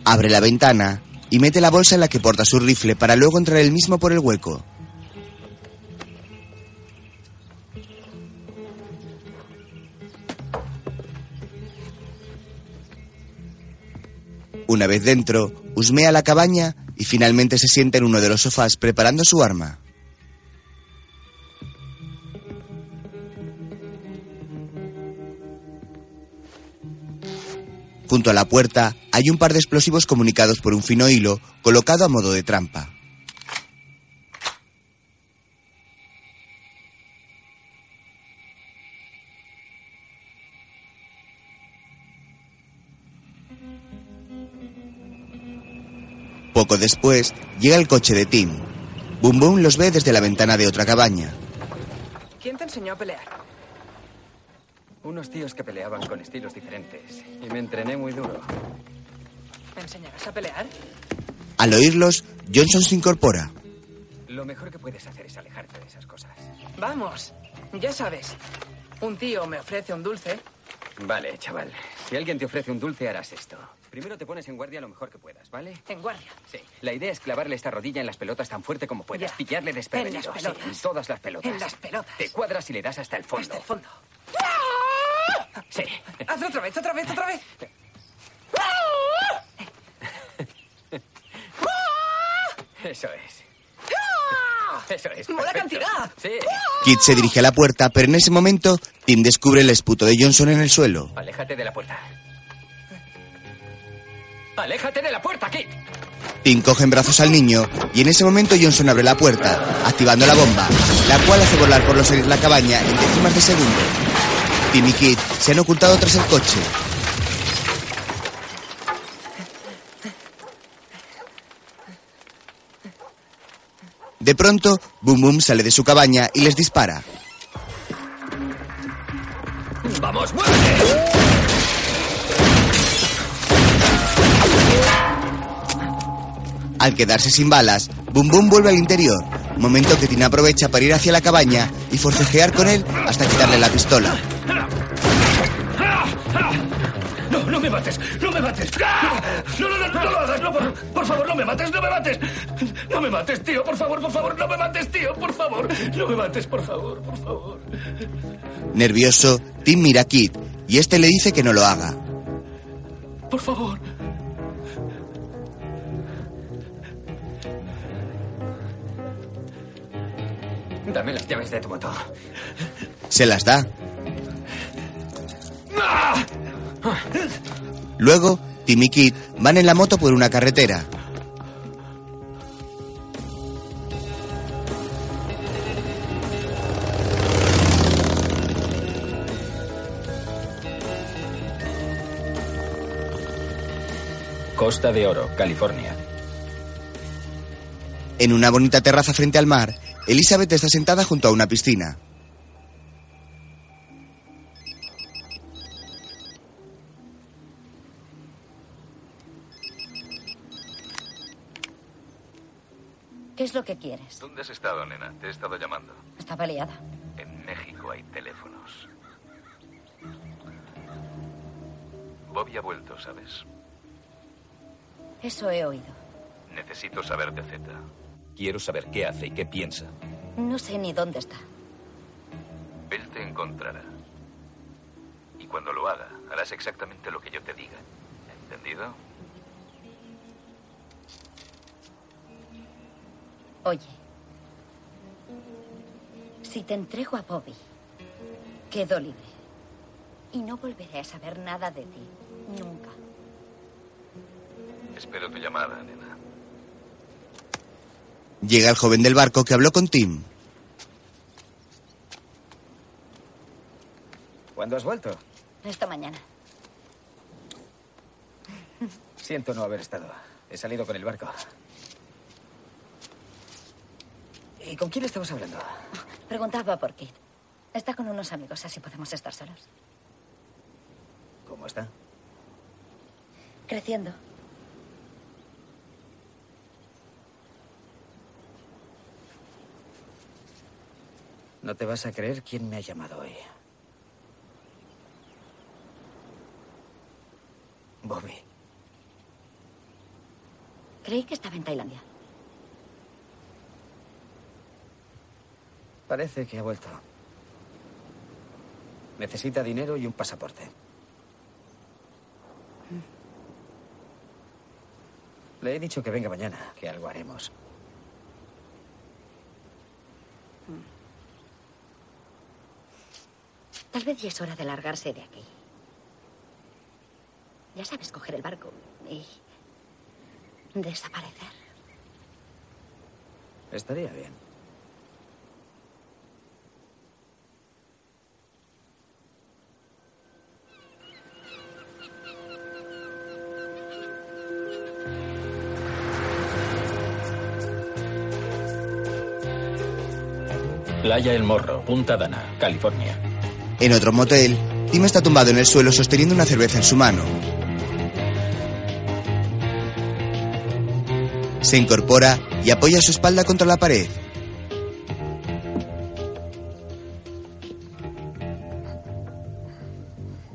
Abre la ventana y mete la bolsa en la que porta su rifle para luego entrar él mismo por el hueco. Una vez dentro, husmea la cabaña y finalmente se sienta en uno de los sofás preparando su arma. Junto a la puerta hay un par de explosivos comunicados por un fino hilo colocado a modo de trampa. Poco después llega el coche de Tim. Boom Boom los ve desde la ventana de otra cabaña. ¿Quién te enseñó a pelear? Unos tíos que peleaban con estilos diferentes. Y me entrené muy duro. ¿Me enseñarás a pelear? Al oírlos, Johnson se incorpora. Lo mejor que puedes hacer es alejarte de esas cosas. Vamos, ya sabes. Un tío me ofrece un dulce. Vale, chaval. Si alguien te ofrece un dulce, harás esto. Primero te pones en guardia lo mejor que puedas, ¿vale? En guardia. Sí. La idea es clavarle esta rodilla en las pelotas tan fuerte como puedas. Ya. Pillarle desprevenido. En las Sí, pelotas. en todas las pelotas. En las pelotas. Te cuadras y le das hasta el fondo. Hasta el fondo. Sí. Haz otra vez, otra vez, otra vez. Eso es. Eso es. ¡Mola cantidad! Sí. Kit se dirige a la puerta, pero en ese momento, Tim descubre el esputo de Johnson en el suelo. Aléjate de la puerta. ¡Aléjate de la puerta, Kit! Tim coge en brazos al niño y en ese momento Johnson abre la puerta, activando la bomba, la cual hace volar por los aires la cabaña en décimas de segundo. Tim y Kit se han ocultado tras el coche. De pronto, Boom Boom sale de su cabaña y les dispara. ¡Vamos, muévete! Al quedarse sin balas, Boom Boom vuelve al interior, momento que Tim aprovecha para ir hacia la cabaña y forcejear con él hasta quitarle la pistola. Me mates, no me mates. No, no, no, no, lo hagas, no, por, por favor, no me mates, no me mates. No me mates, tío, por favor, por favor, no me mates, tío, por favor. No me mates, por favor, por favor. Nervioso, Tim mira a Kit y este le dice que no lo haga. Por favor. Dame las llaves de tu moto. Se las da. Luego, Tim y Kit van en la moto por una carretera. Costa de Oro, California. En una bonita terraza frente al mar, Elizabeth está sentada junto a una piscina. Lo que quieres? ¿Dónde has estado, nena? Te he estado llamando. Estaba liada. En México hay teléfonos. Bobby ha vuelto, ¿sabes? Eso he oído. Necesito saber de Z. Quiero saber qué hace y qué piensa. No sé ni dónde está. Él te encontrará. Y cuando lo haga, harás exactamente lo que yo te diga. ¿Entendido? Oye, si te entrego a Bobby, quedo libre. Y no volveré a saber nada de ti. Nunca. Espero tu llamada, nena. Llega el joven del barco que habló con Tim. ¿Cuándo has vuelto? Esta mañana. Siento no haber estado. He salido con el barco. ¿Y con quién estamos hablando? Preguntaba por Kit. Está con unos amigos, así podemos estar solos. ¿Cómo está? Creciendo. No te vas a creer quién me ha llamado hoy. Bobby. Creí que estaba en Tailandia. Parece que ha vuelto. Necesita dinero y un pasaporte. Le he dicho que venga mañana, que algo haremos. Tal vez ya es hora de largarse de aquí. Ya sabes, coger el barco y desaparecer. Estaría bien. Playa El Morro, Punta Dana, California. En otro motel, Tim está tumbado en el suelo sosteniendo una cerveza en su mano. Se incorpora y apoya su espalda contra la pared.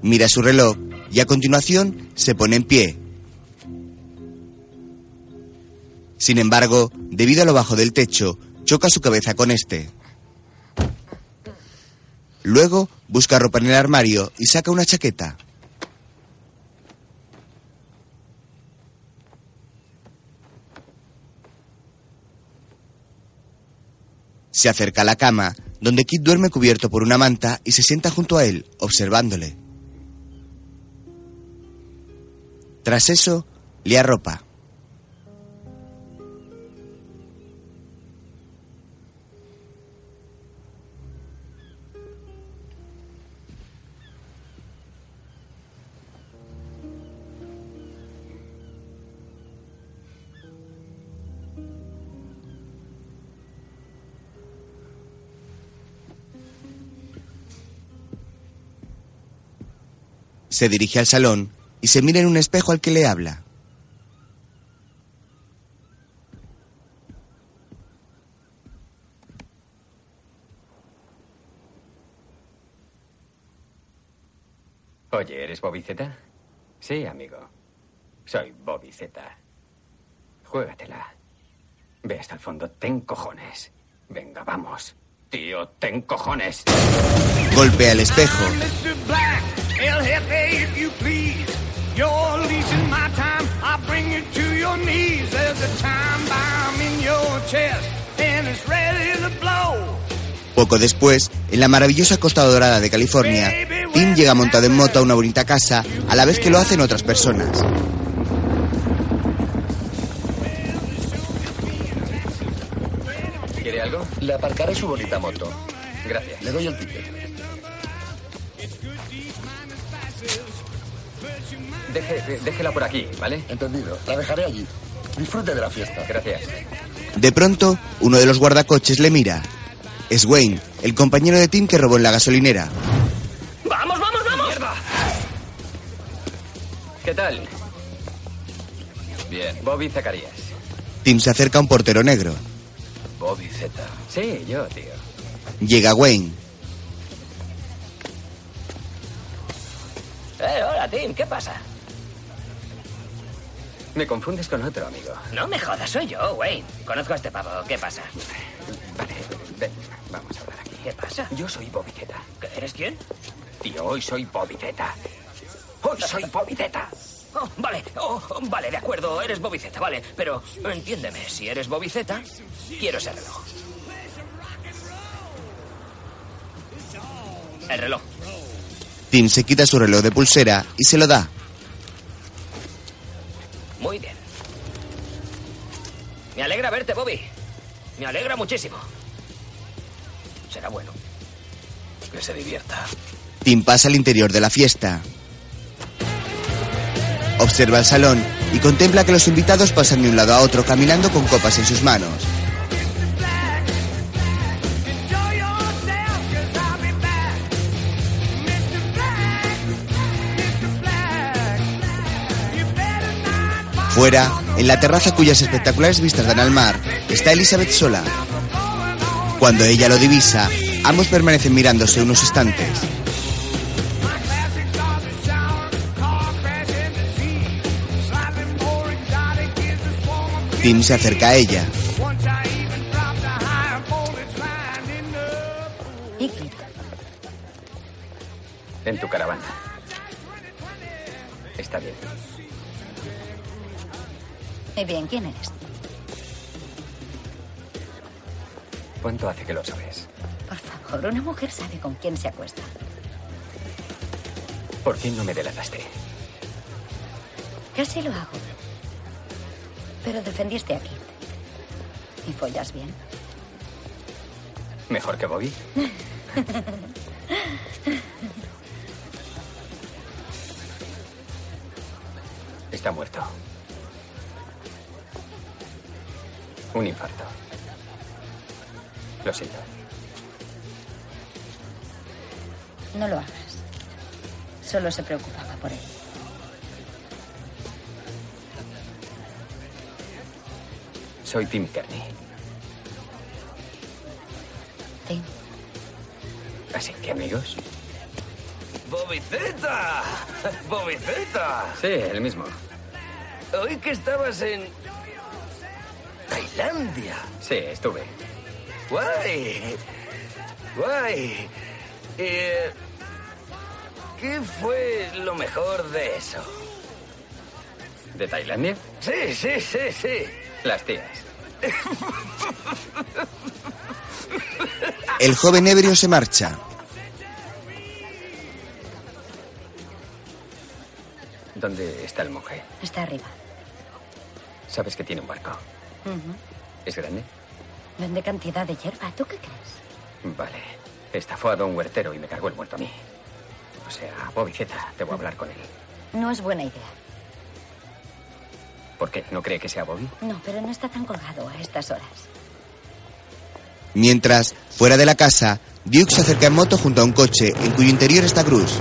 Mira su reloj y a continuación se pone en pie. Sin embargo, debido a lo bajo del techo, choca su cabeza con este. Luego busca ropa en el armario y saca una chaqueta. Se acerca a la cama, donde Kit duerme cubierto por una manta y se sienta junto a él, observándole. Tras eso, le arropa. Se dirige al salón y se mira en un espejo al que le habla. Oye, ¿eres Bobby Z? Sí, amigo. Soy Bobby Z. Juégatela. Ve hasta el fondo. Ten cojones. Venga, vamos. Tío, ten cojones. Golpea el espejo. Poco después, en la maravillosa Costa Dorada de California, Tim llega montado en moto a una bonita casa, a la vez que lo hacen otras personas. ¿Quiere algo? Le aparcaré su bonita moto. Gracias. Le doy el ticket. Deje, déjela por aquí, ¿vale? Entendido. La dejaré allí. Disfrute de la fiesta. Gracias. De pronto, uno de los guardacoches le mira. Es Wayne, el compañero de Tim que robó en la gasolinera. ¡Vamos, vamos, vamos! ¿Qué tal? Bien. Bobby Zacarías. Tim se acerca a un portero negro. Bobby Z. Sí, yo, tío. Llega Wayne. Eh, hola, Tim, ¿qué pasa? Me confundes con otro amigo. No me jodas, soy yo, Wayne. Conozco a este pavo, ¿qué pasa? Vale, ven, vamos a hablar aquí. ¿Qué pasa? Yo soy Bobby Z. ¿Eres quién? Tío, hoy soy Bobby Z. Hoy soy Bobby Z. Oh, vale, oh, vale, de acuerdo, eres Bobby Z, vale. Pero entiéndeme, si eres Bobby Z, quiero ese reloj. El reloj. Tim se quita su reloj de pulsera y se lo da. Muy bien. Me alegra verte, Bobby. Me alegra muchísimo. Será bueno. Que se divierta. Tim pasa al interior de la fiesta. Observa el salón y contempla que los invitados pasan de un lado a otro caminando con copas en sus manos. Fuera, en la terraza cuyas espectaculares vistas dan al mar, está Elizabeth sola. Cuando ella lo divisa, ambos permanecen mirándose unos instantes. Tim se acerca a ella. En tu caravana. Muy bien, ¿quién eres? ¿Cuánto hace que lo sabes? Por favor, una mujer sabe con quién se acuesta. ¿Por qué no me delataste? Casi lo hago. Pero defendiste a Kit. ¿Y follas bien? ¿Mejor que Bobby? Está muerto. Un infarto. Lo siento. No lo hagas. Solo se preocupaba por él. Soy Tim Kearney. Tim. Así que, amigos. ¡Bobby Z! Sí, el mismo. Oí que estabas en. Tailandia. Sí, estuve. ¡Guay! ¡Guay! Eh, ¿Qué fue lo mejor de eso? ¿De Tailandia? Sí, sí, sí, sí. Las tías. El joven ebrio se marcha. ¿Dónde está el monje? Está arriba. Sabes que tiene un barco. ¿Es grande? Vende cantidad de hierba. ¿Tú qué crees? Vale. Estafó a don Huertero y me cargó el muerto a mí. O sea, a Bobby Z. Debo hablar con él. No es buena idea. ¿Por qué? ¿No cree que sea Bobby? No, pero no está tan colgado a estas horas. Mientras, fuera de la casa, Duke se acerca en moto junto a un coche en cuyo interior está Cruz.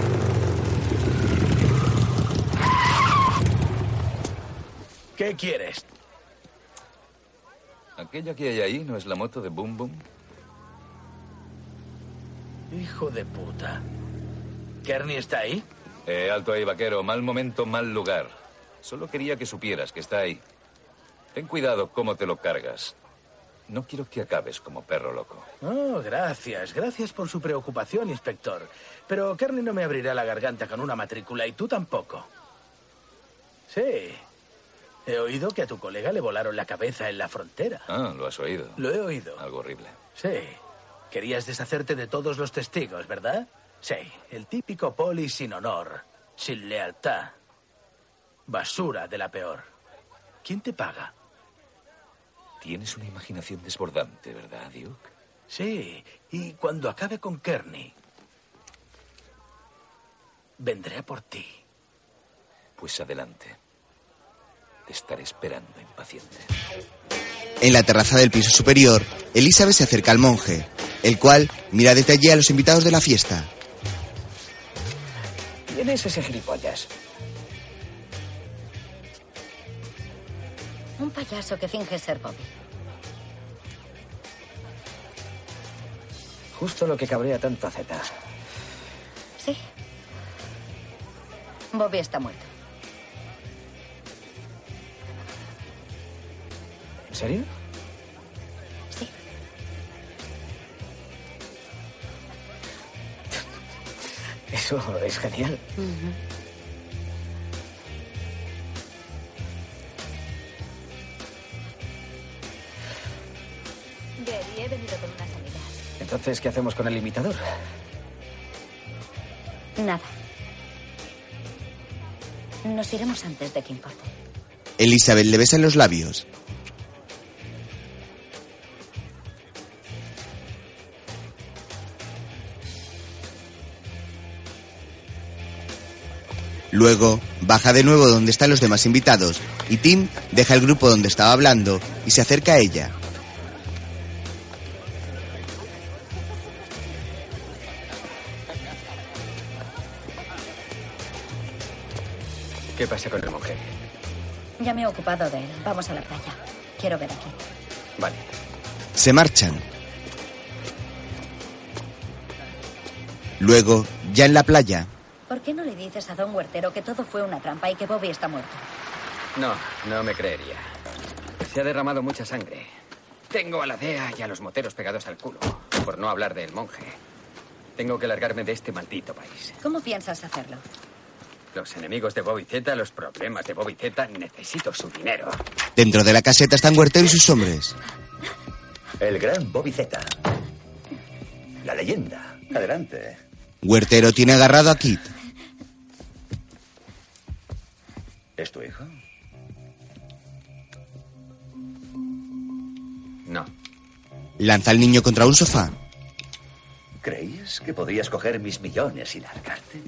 ¿Qué quieres? ¿Aquella que hay ahí no es la moto de Boom Boom? Hijo de puta. ¿Kearney está ahí? Eh, alto ahí, vaquero. Mal momento, mal lugar. Solo quería que supieras que está ahí. Ten cuidado cómo te lo cargas. No quiero que acabes como perro loco. Oh, gracias. Gracias por su preocupación, inspector. Pero Kearney no me abrirá la garganta con una matrícula y tú tampoco. Sí. He oído que a tu colega le volaron la cabeza en la frontera. Ah, lo has oído. Lo he oído. Algo horrible. Sí. Querías deshacerte de todos los testigos, ¿verdad? Sí. El típico poli sin honor, sin lealtad. Basura de la peor. ¿Quién te paga? Tienes una imaginación desbordante, ¿verdad, Duke? Sí, y cuando acabe con Kearney, vendré a por ti. Pues adelante. Te estaré esperando impaciente. En la terraza del piso superior, Elizabeth se acerca al monje, el cual mira desde allí a los invitados de la fiesta. ¿Quién es ese gilipollas? Un payaso que finge ser Bobby. Justo lo que cabrea tanto a Z. Sí. Bobby está muerto. ¿En serio? Sí. Eso es genial. Gary, he venido con unas amigas. Entonces, ¿qué hacemos con el imitador? Nada. Nos iremos antes de que importe. Elizabeth le besa en los labios. Luego baja de nuevo donde están los demás invitados y Tim deja el grupo donde estaba hablando y se acerca a ella. ¿Qué pasa con el monje? Ya me he ocupado de él. Vamos a la playa. Quiero ver aquí. Vale. Se marchan. Luego, ya en la playa, ¿Por qué no le dices a Don Huertero que todo fue una trampa y que Bobby está muerto? No, no me creería. Se ha derramado mucha sangre. Tengo a la DEA y a los moteros pegados al culo, por no hablar del monje. Tengo que largarme de este maldito país. ¿Cómo piensas hacerlo? Los enemigos de Bobby Z, los problemas de Bobby Z, necesito su dinero. dentro de la caseta están Huertero y sus hombres. El gran Bobby Z. La leyenda. Adelante. Huertero tiene agarrado a Kit. ¿Es tu hijo? No. Lanza al niño contra un sofá. ¿Creías que podrías coger mis millones y largarte?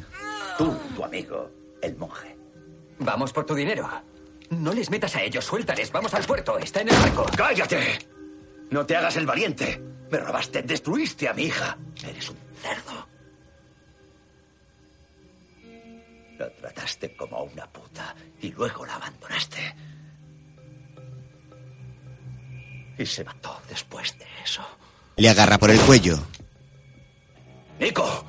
Tú, tu amigo, el monje. Vamos por tu dinero. No les metas a ellos, suéltales, vamos al puerto, está en el barco. ¡Cállate! No te hagas el valiente. Me robaste, destruiste a mi hija. Eres un cerdo. La trataste como una puta y luego la abandonaste. Y se mató después de eso. Le agarra por el cuello. ¡Nico!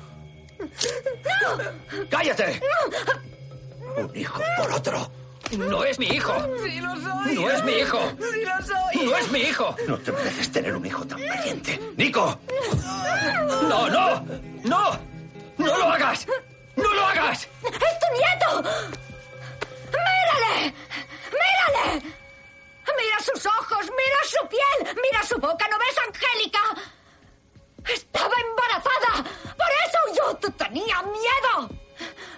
¡Cállate! Un hijo por otro. No es mi hijo. ¡Sí lo soy! No es mi hijo. ¡Sí lo soy! No es mi hijo. No te mereces tener un hijo tan valiente. ¡Nico! No, no, no. No lo hagas. No lo hagas. ¡Es tu nieto! ¡Mírale! ¡Mírale! ¡Mira sus ojos! ¡Mira su piel! ¡Mira su boca! ¿No ves, Angélica? ¡Estaba embarazada! ¡Por eso huyó! ¡Tú tenía miedo!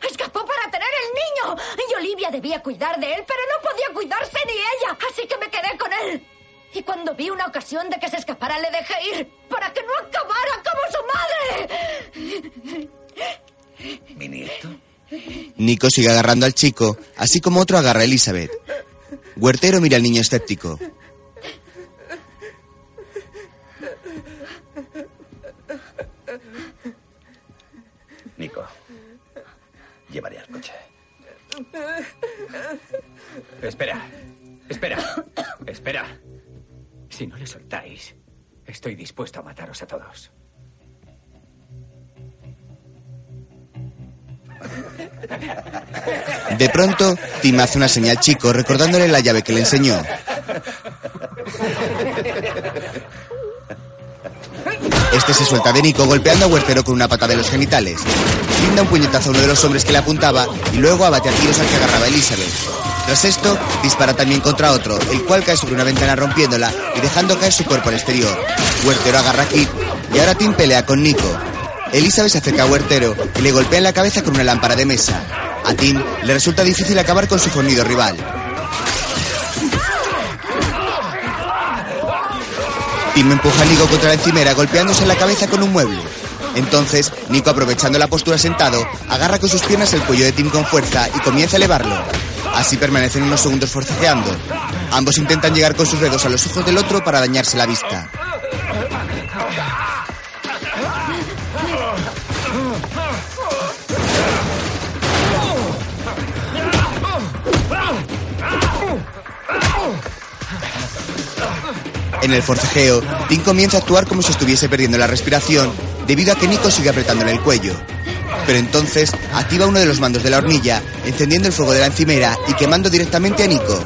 Escapó para tener el niño. Y Olivia debía cuidar de él, pero no podía cuidarse ni ella. Así que me quedé con él. Y cuando vi una ocasión de que se escapara, le dejé ir. Para que no acabara como su madre. ¿Mi nieto? Nico sigue agarrando al chico, así como otro agarra a Elizabeth. Huertero mira al niño escéptico. Nico, llevaré al coche. Espera. Espera. Espera. Si no le soltáis, estoy dispuesto a mataros a todos. De pronto, Tim hace una señal al chico recordándole la llave que le enseñó. Este se suelta de Nico golpeando a Huertero con una pata de los genitales. Tim da un puñetazo a uno de los hombres que le apuntaba y luego abate a tiros al que agarraba Elizabeth. Tras esto, dispara también contra otro, el cual cae sobre una ventana rompiéndola y dejando caer su cuerpo al exterior. Huertero agarra a Kit y ahora Tim pelea con Nico. Elizabeth se acerca a Huertero y le golpea en la cabeza con una lámpara de mesa. A Tim le resulta difícil acabar con su fornido rival. Tim empuja a Nico contra la encimera golpeándose en la cabeza con un mueble. Entonces, Nico, aprovechando la postura sentado, agarra con sus piernas el cuello de Tim con fuerza y comienza a elevarlo. Así permanecen unos segundos forcejeando. Ambos intentan llegar con sus dedos a los ojos del otro para dañarse la vista. En el forcejeo, Tim comienza a actuar como si estuviese perdiendo la respiración debido a que Nico sigue apretándole el cuello. Pero entonces activa uno de los mandos de la hornilla, encendiendo el fuego de la encimera y quemando directamente a Nico.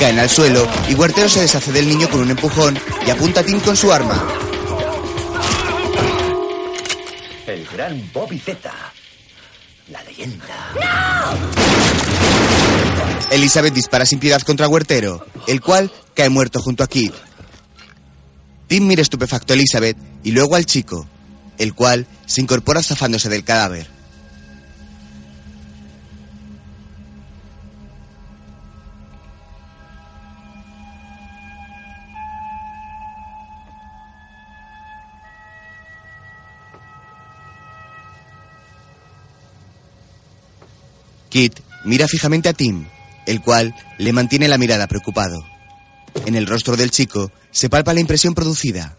Caen al suelo y Huertero se deshace del niño con un empujón y apunta a Tim con su arma. El gran Bobby Z. La leyenda. Elizabeth dispara sin piedad contra Huertero, el cual cae muerto junto a Kid. Tim mira estupefacto a Elizabeth y luego al chico, el cual se incorpora zafándose del cadáver. Kit mira fijamente a Tim, el cual le mantiene la mirada preocupado. En el rostro del chico se palpa la impresión producida.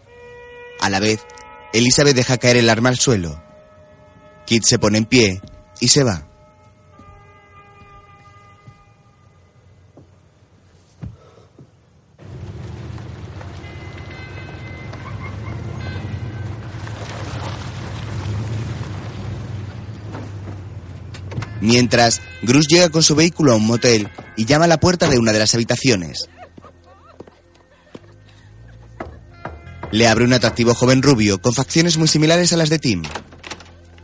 A la vez, Elizabeth deja caer el arma al suelo. Kit se pone en pie y se va. Mientras, Bruce llega con su vehículo a un motel y llama a la puerta de una de las habitaciones. Le abre un atractivo joven rubio con facciones muy similares a las de Tim.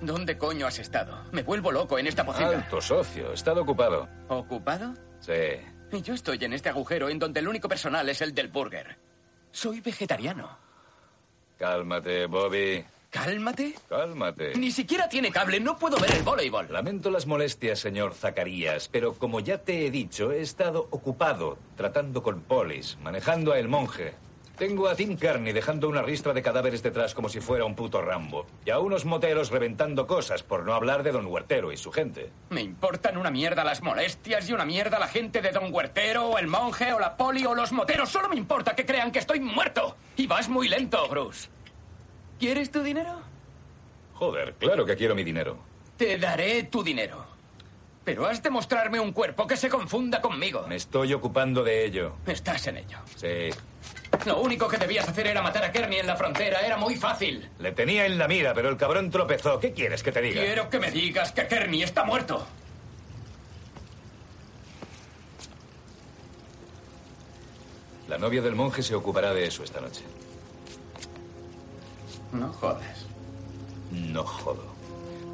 ¿Dónde coño has estado? Me vuelvo loco en esta pocilga. Alto, socio. He estado ocupado. ¿Ocupado? Sí. Y yo estoy en este agujero en donde el único personal es el del burger. Soy vegetariano. Cálmate, Bobby. ¿Cálmate? Cálmate. Ni siquiera tiene cable, no puedo ver el voleibol. Lamento las molestias, señor Zacarías, pero como ya te he dicho, he estado ocupado tratando con polis, manejando a el monje. Tengo a Tim Kearney dejando una ristra de cadáveres detrás como si fuera un puto Rambo. Y a unos moteros reventando cosas, por no hablar de Don Huertero y su gente. Me importan una mierda las molestias y una mierda la gente de Don Huertero, o el monje, o la poli, o los moteros. Solo me importa que crean que estoy muerto. Y vas muy lento, Bruce. ¿Quieres tu dinero? Joder, claro que quiero mi dinero. Te daré tu dinero. Pero has de mostrarme un cuerpo que se confunda conmigo. Me estoy ocupando de ello. Estás en ello. Sí. Lo único que debías hacer era matar a Kearney en la frontera. Era muy fácil. Le tenía en la mira, pero el cabrón tropezó. ¿Qué quieres que te diga? Quiero que me digas que Kearney está muerto. La novia del monje se ocupará de eso esta noche. No jodas. No jodo.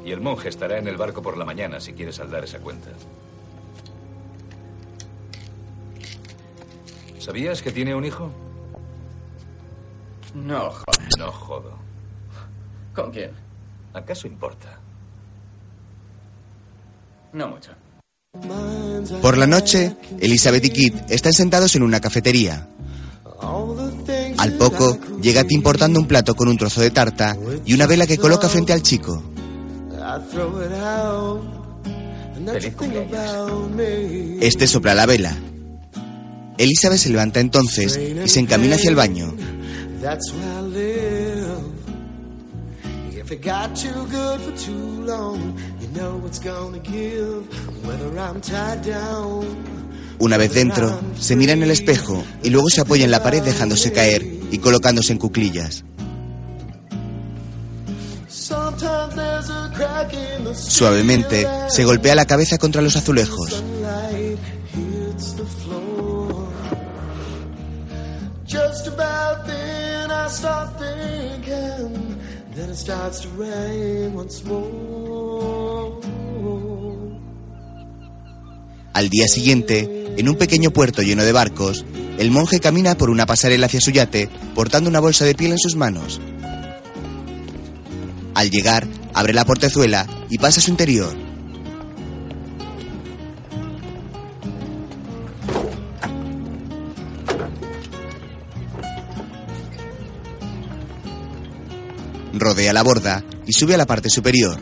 Y el monje estará en el barco por la mañana si quieres saldar esa cuenta. ¿Sabías que tiene un hijo? No jodas. No jodo. ¿Con quién? ¿Acaso importa? No mucho. Por la noche, Elizabeth y Kit están sentados en una cafetería. Al poco, llega Tim portando un plato con un trozo de tarta y una vela que coloca frente al chico. Este sopla la vela. Elizabeth se levanta entonces y se encamina hacia el baño. Una vez dentro, se mira en el espejo y luego se apoya en la pared dejándose caer y colocándose en cuclillas. Suavemente, se golpea la cabeza contra los azulejos. Al día siguiente, en un pequeño puerto lleno de barcos, el monje camina por una pasarela hacia su yate, portando una bolsa de piel en sus manos. Al llegar, abre la portezuela y pasa a su interior. Rodea la borda y sube a la parte superior.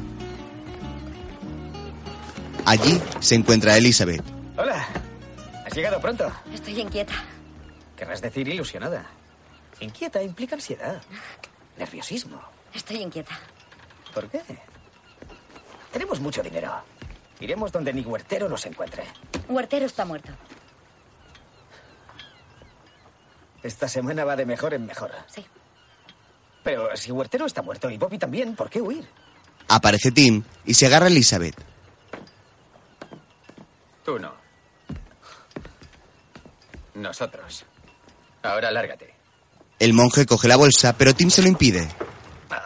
Allí se encuentra Elizabeth. Hola. ¿Has llegado pronto? Estoy inquieta. Querrás decir ilusionada. Inquieta implica ansiedad. Nerviosismo. Estoy inquieta. ¿Por qué? Tenemos mucho dinero. Iremos donde ni huertero nos encuentre. Huertero está muerto. Esta semana va de mejor en mejor. Sí. Pero si Huertero está muerto y Bobby también, ¿por qué huir? Aparece Tim y se agarra a Elizabeth. Tú no. Nosotros. Ahora lárgate. El monje coge la bolsa, pero Tim se lo impide.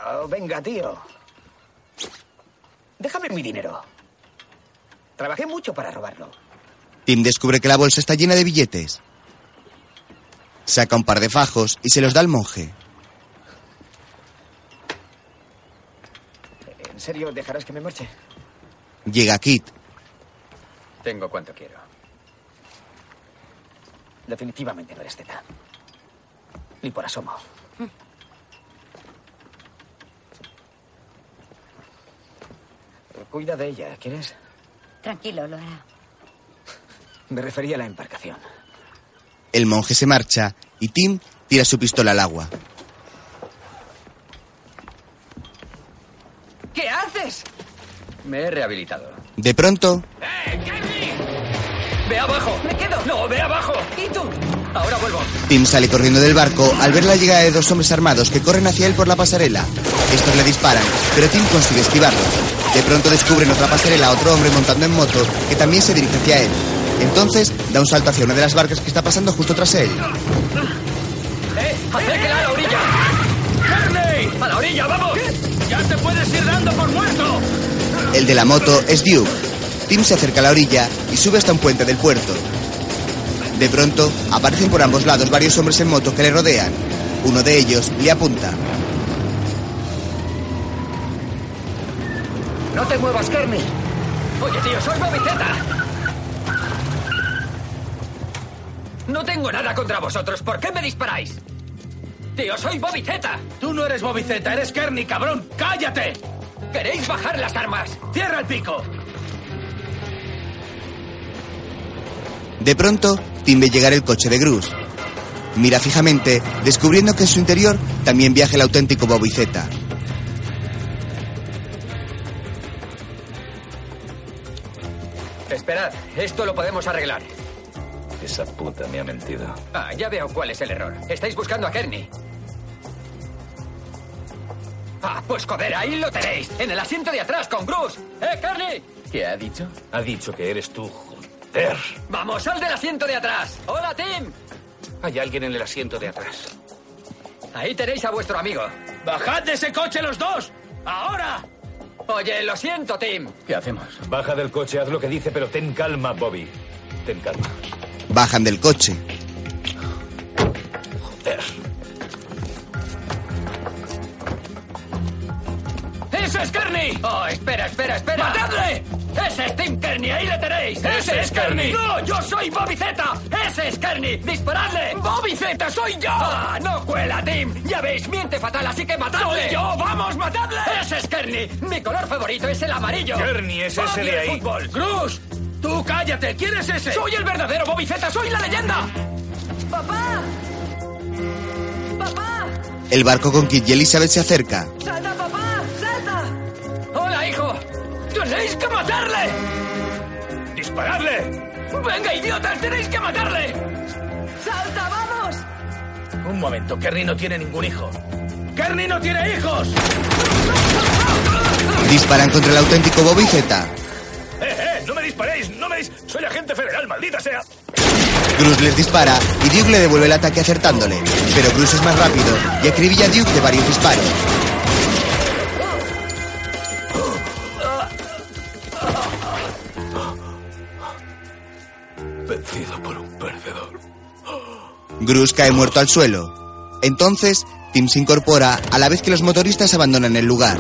Oh, venga, tío. Déjame mi dinero. Trabajé mucho para robarlo. Tim descubre que la bolsa está llena de billetes. Saca un par de fajos y se los da al monje. ¿En serio dejarás que me marche? Llega Kit. Tengo cuanto quiero. Definitivamente no eres Zeta. Ni por asomo. Cuida de ella, ¿quieres? Tranquilo, lo hará. Me refería a la embarcación. El monje se marcha y Tim tira su pistola al agua. ¿Qué haces? Me he rehabilitado. De pronto, ¡Ve abajo! ¡Me quedo! ¡No, ve abajo! ¿Y tú? Ahora vuelvo. Tim sale corriendo del barco al ver la llegada de dos hombres armados que corren hacia él por la pasarela. Estos le disparan, pero Tim consigue esquivarlos. De pronto descubren otra pasarela a otro hombre montando en moto que también se dirige hacia él. Entonces da un salto hacia una de las barcas que está pasando justo tras él. ¡Eh! ¡Acérquela a la orilla! ¡Carney! ¡A la orilla, vamos! ¡Ya te puedes ir dando por muerto! El de la moto es Duke. Tim se acerca a la orilla y sube hasta un puente del puerto. De pronto, aparecen por ambos lados varios hombres en moto que le rodean. Uno de ellos le apunta. ¡No te muevas, Kearney! Oye, tío, soy Bobby Zeta. No tengo nada contra vosotros. ¿Por qué me disparáis? Tío, soy Bobby Zeta. Tú no eres Bobby Zeta, eres Kearney, cabrón. ¡Cállate! ¿Queréis bajar las armas? ¡Cierra el pico! De pronto, Tim ve llegar el coche de Bruce. Mira fijamente, descubriendo que en su interior también viaja el auténtico Bobby Z. Esperad, esto lo podemos arreglar. Esa puta me ha mentido. Ah, ya veo cuál es el error. Estáis buscando a Kearney. Ah, pues joder, ahí lo tenéis. En el asiento de atrás con Bruce. ¡Eh, Kearney! ¿Qué ha dicho? Ha dicho que eres tú, joder. ¡Vamos, sal del asiento de atrás! ¡Hola, Tim! Hay alguien en el asiento de atrás. Ahí tenéis a vuestro amigo. ¡Bajad de ese coche los dos! ¡Ahora! Oye, lo siento, Tim. ¿Qué hacemos? Baja del coche, haz lo que dice, pero ten calma, Bobby. Ten calma. Bajan del coche. ¡Ese es Kearney! Oh, espera, espera, espera. ¡Matadle! ¡Ese es Tim Kearney! ¡Ahí le tenéis! ¡Ese es Kearney! ¡No! ¡Yo soy Bobby Zeta! ¡Ese es Kearney! ¡Disparadle! ¡Bobby soy yo! ¡Ah, no cuela, Tim! Ya veis, miente fatal, así que matadle. ¡Soy yo! ¡Vamos, matadle! ¡Ese es Kearney! Mi color favorito es el amarillo. Kearney es ese de ahí. fútbol. ¡Cruz! ¡Tú cállate! ¿Quién es ese? ¡Soy el verdadero Bobby Zeta! ¡Soy la leyenda! ¡Papá! ¡Papá! El barco con Kit y Elizabeth se acerca. ¡Salta, papá! ¡Salta! ¡Hola, hijo! ¡Tenéis que matarle! ¡Disparadle! ¡Venga, idiotas! ¡Tenéis que matarle! ¡Salta, vamos! Un momento, Kearney no tiene ningún hijo. ¡Kearney no tiene hijos! Disparan contra el auténtico Bobby Z. ¡Eh, eh! ¡No me disparéis! ¡No me dis... ¡Soy agente federal, maldita sea! Bruce les dispara y Duke le devuelve el ataque acertándole. Pero Bruce es más rápido y acribilla a Duke de varios disparos. Bruce cae muerto al suelo. Entonces, Tim se incorpora a la vez que los motoristas abandonan el lugar.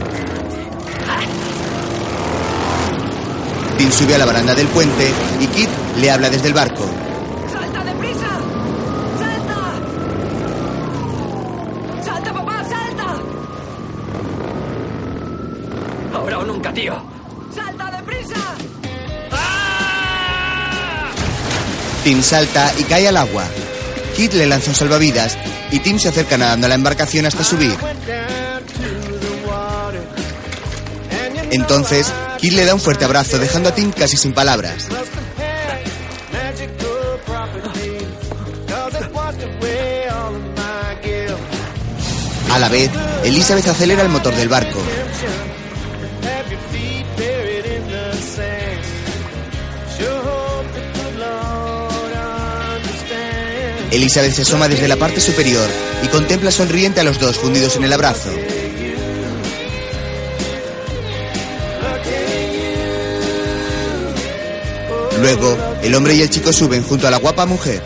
Tim sube a la baranda del puente y Kit le habla desde el barco. ¡Salta deprisa! ¡Salta! ¡Salta, papá, salta! Ahora o nunca, tío. ¡Salta deprisa! ¡Ah! Tim salta y cae al agua. Kit le lanza un salvavidas y Tim se acerca nadando a la embarcación hasta subir. Entonces, Kit le da un fuerte abrazo dejando a Tim casi sin palabras. A la vez, Elizabeth acelera el motor del barco. Elizabeth se asoma desde la parte superior y contempla sonriente a los dos fundidos en el abrazo. Luego, el hombre y el chico suben junto a la guapa mujer.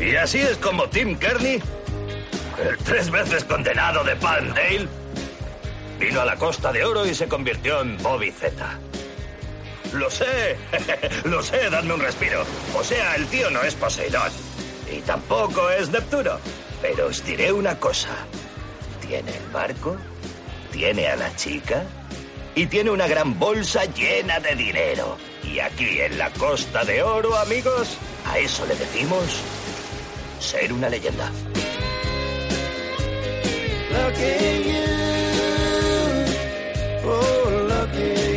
Y así es como Tim Kearney, el tres veces condenado de Palmdale, vino a la Costa de Oro y se convirtió en Bobby Z. Lo sé, lo sé, dadme un respiro. O sea, el tío no es Poseidón. Y tampoco es Neptuno. Pero os diré una cosa. Tiene el barco, tiene a la chica y tiene una gran bolsa llena de dinero. Y aquí en la Costa de Oro, amigos, a eso le decimos ser una leyenda. You. Oh,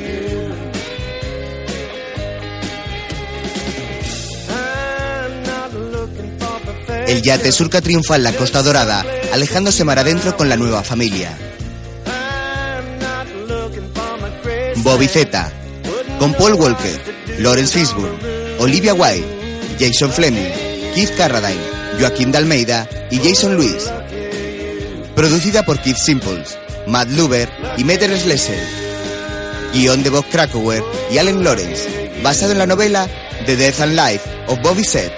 El yate surca triunfal la Costa Dorada, alejándose mar adentro con la nueva familia. Bobby Z, con Paul Walker, Lawrence Fishburne, Olivia Wilde, Jason Fleming, Keith Carradine, Joaquín de Almeida y Jason Lewis. Producida por Keith Simples, Matt Luber y Meter Slessel. Guión de Bob Krakauer y Allen Lawrence, basado en la novela The Death and Life of Bobby Set,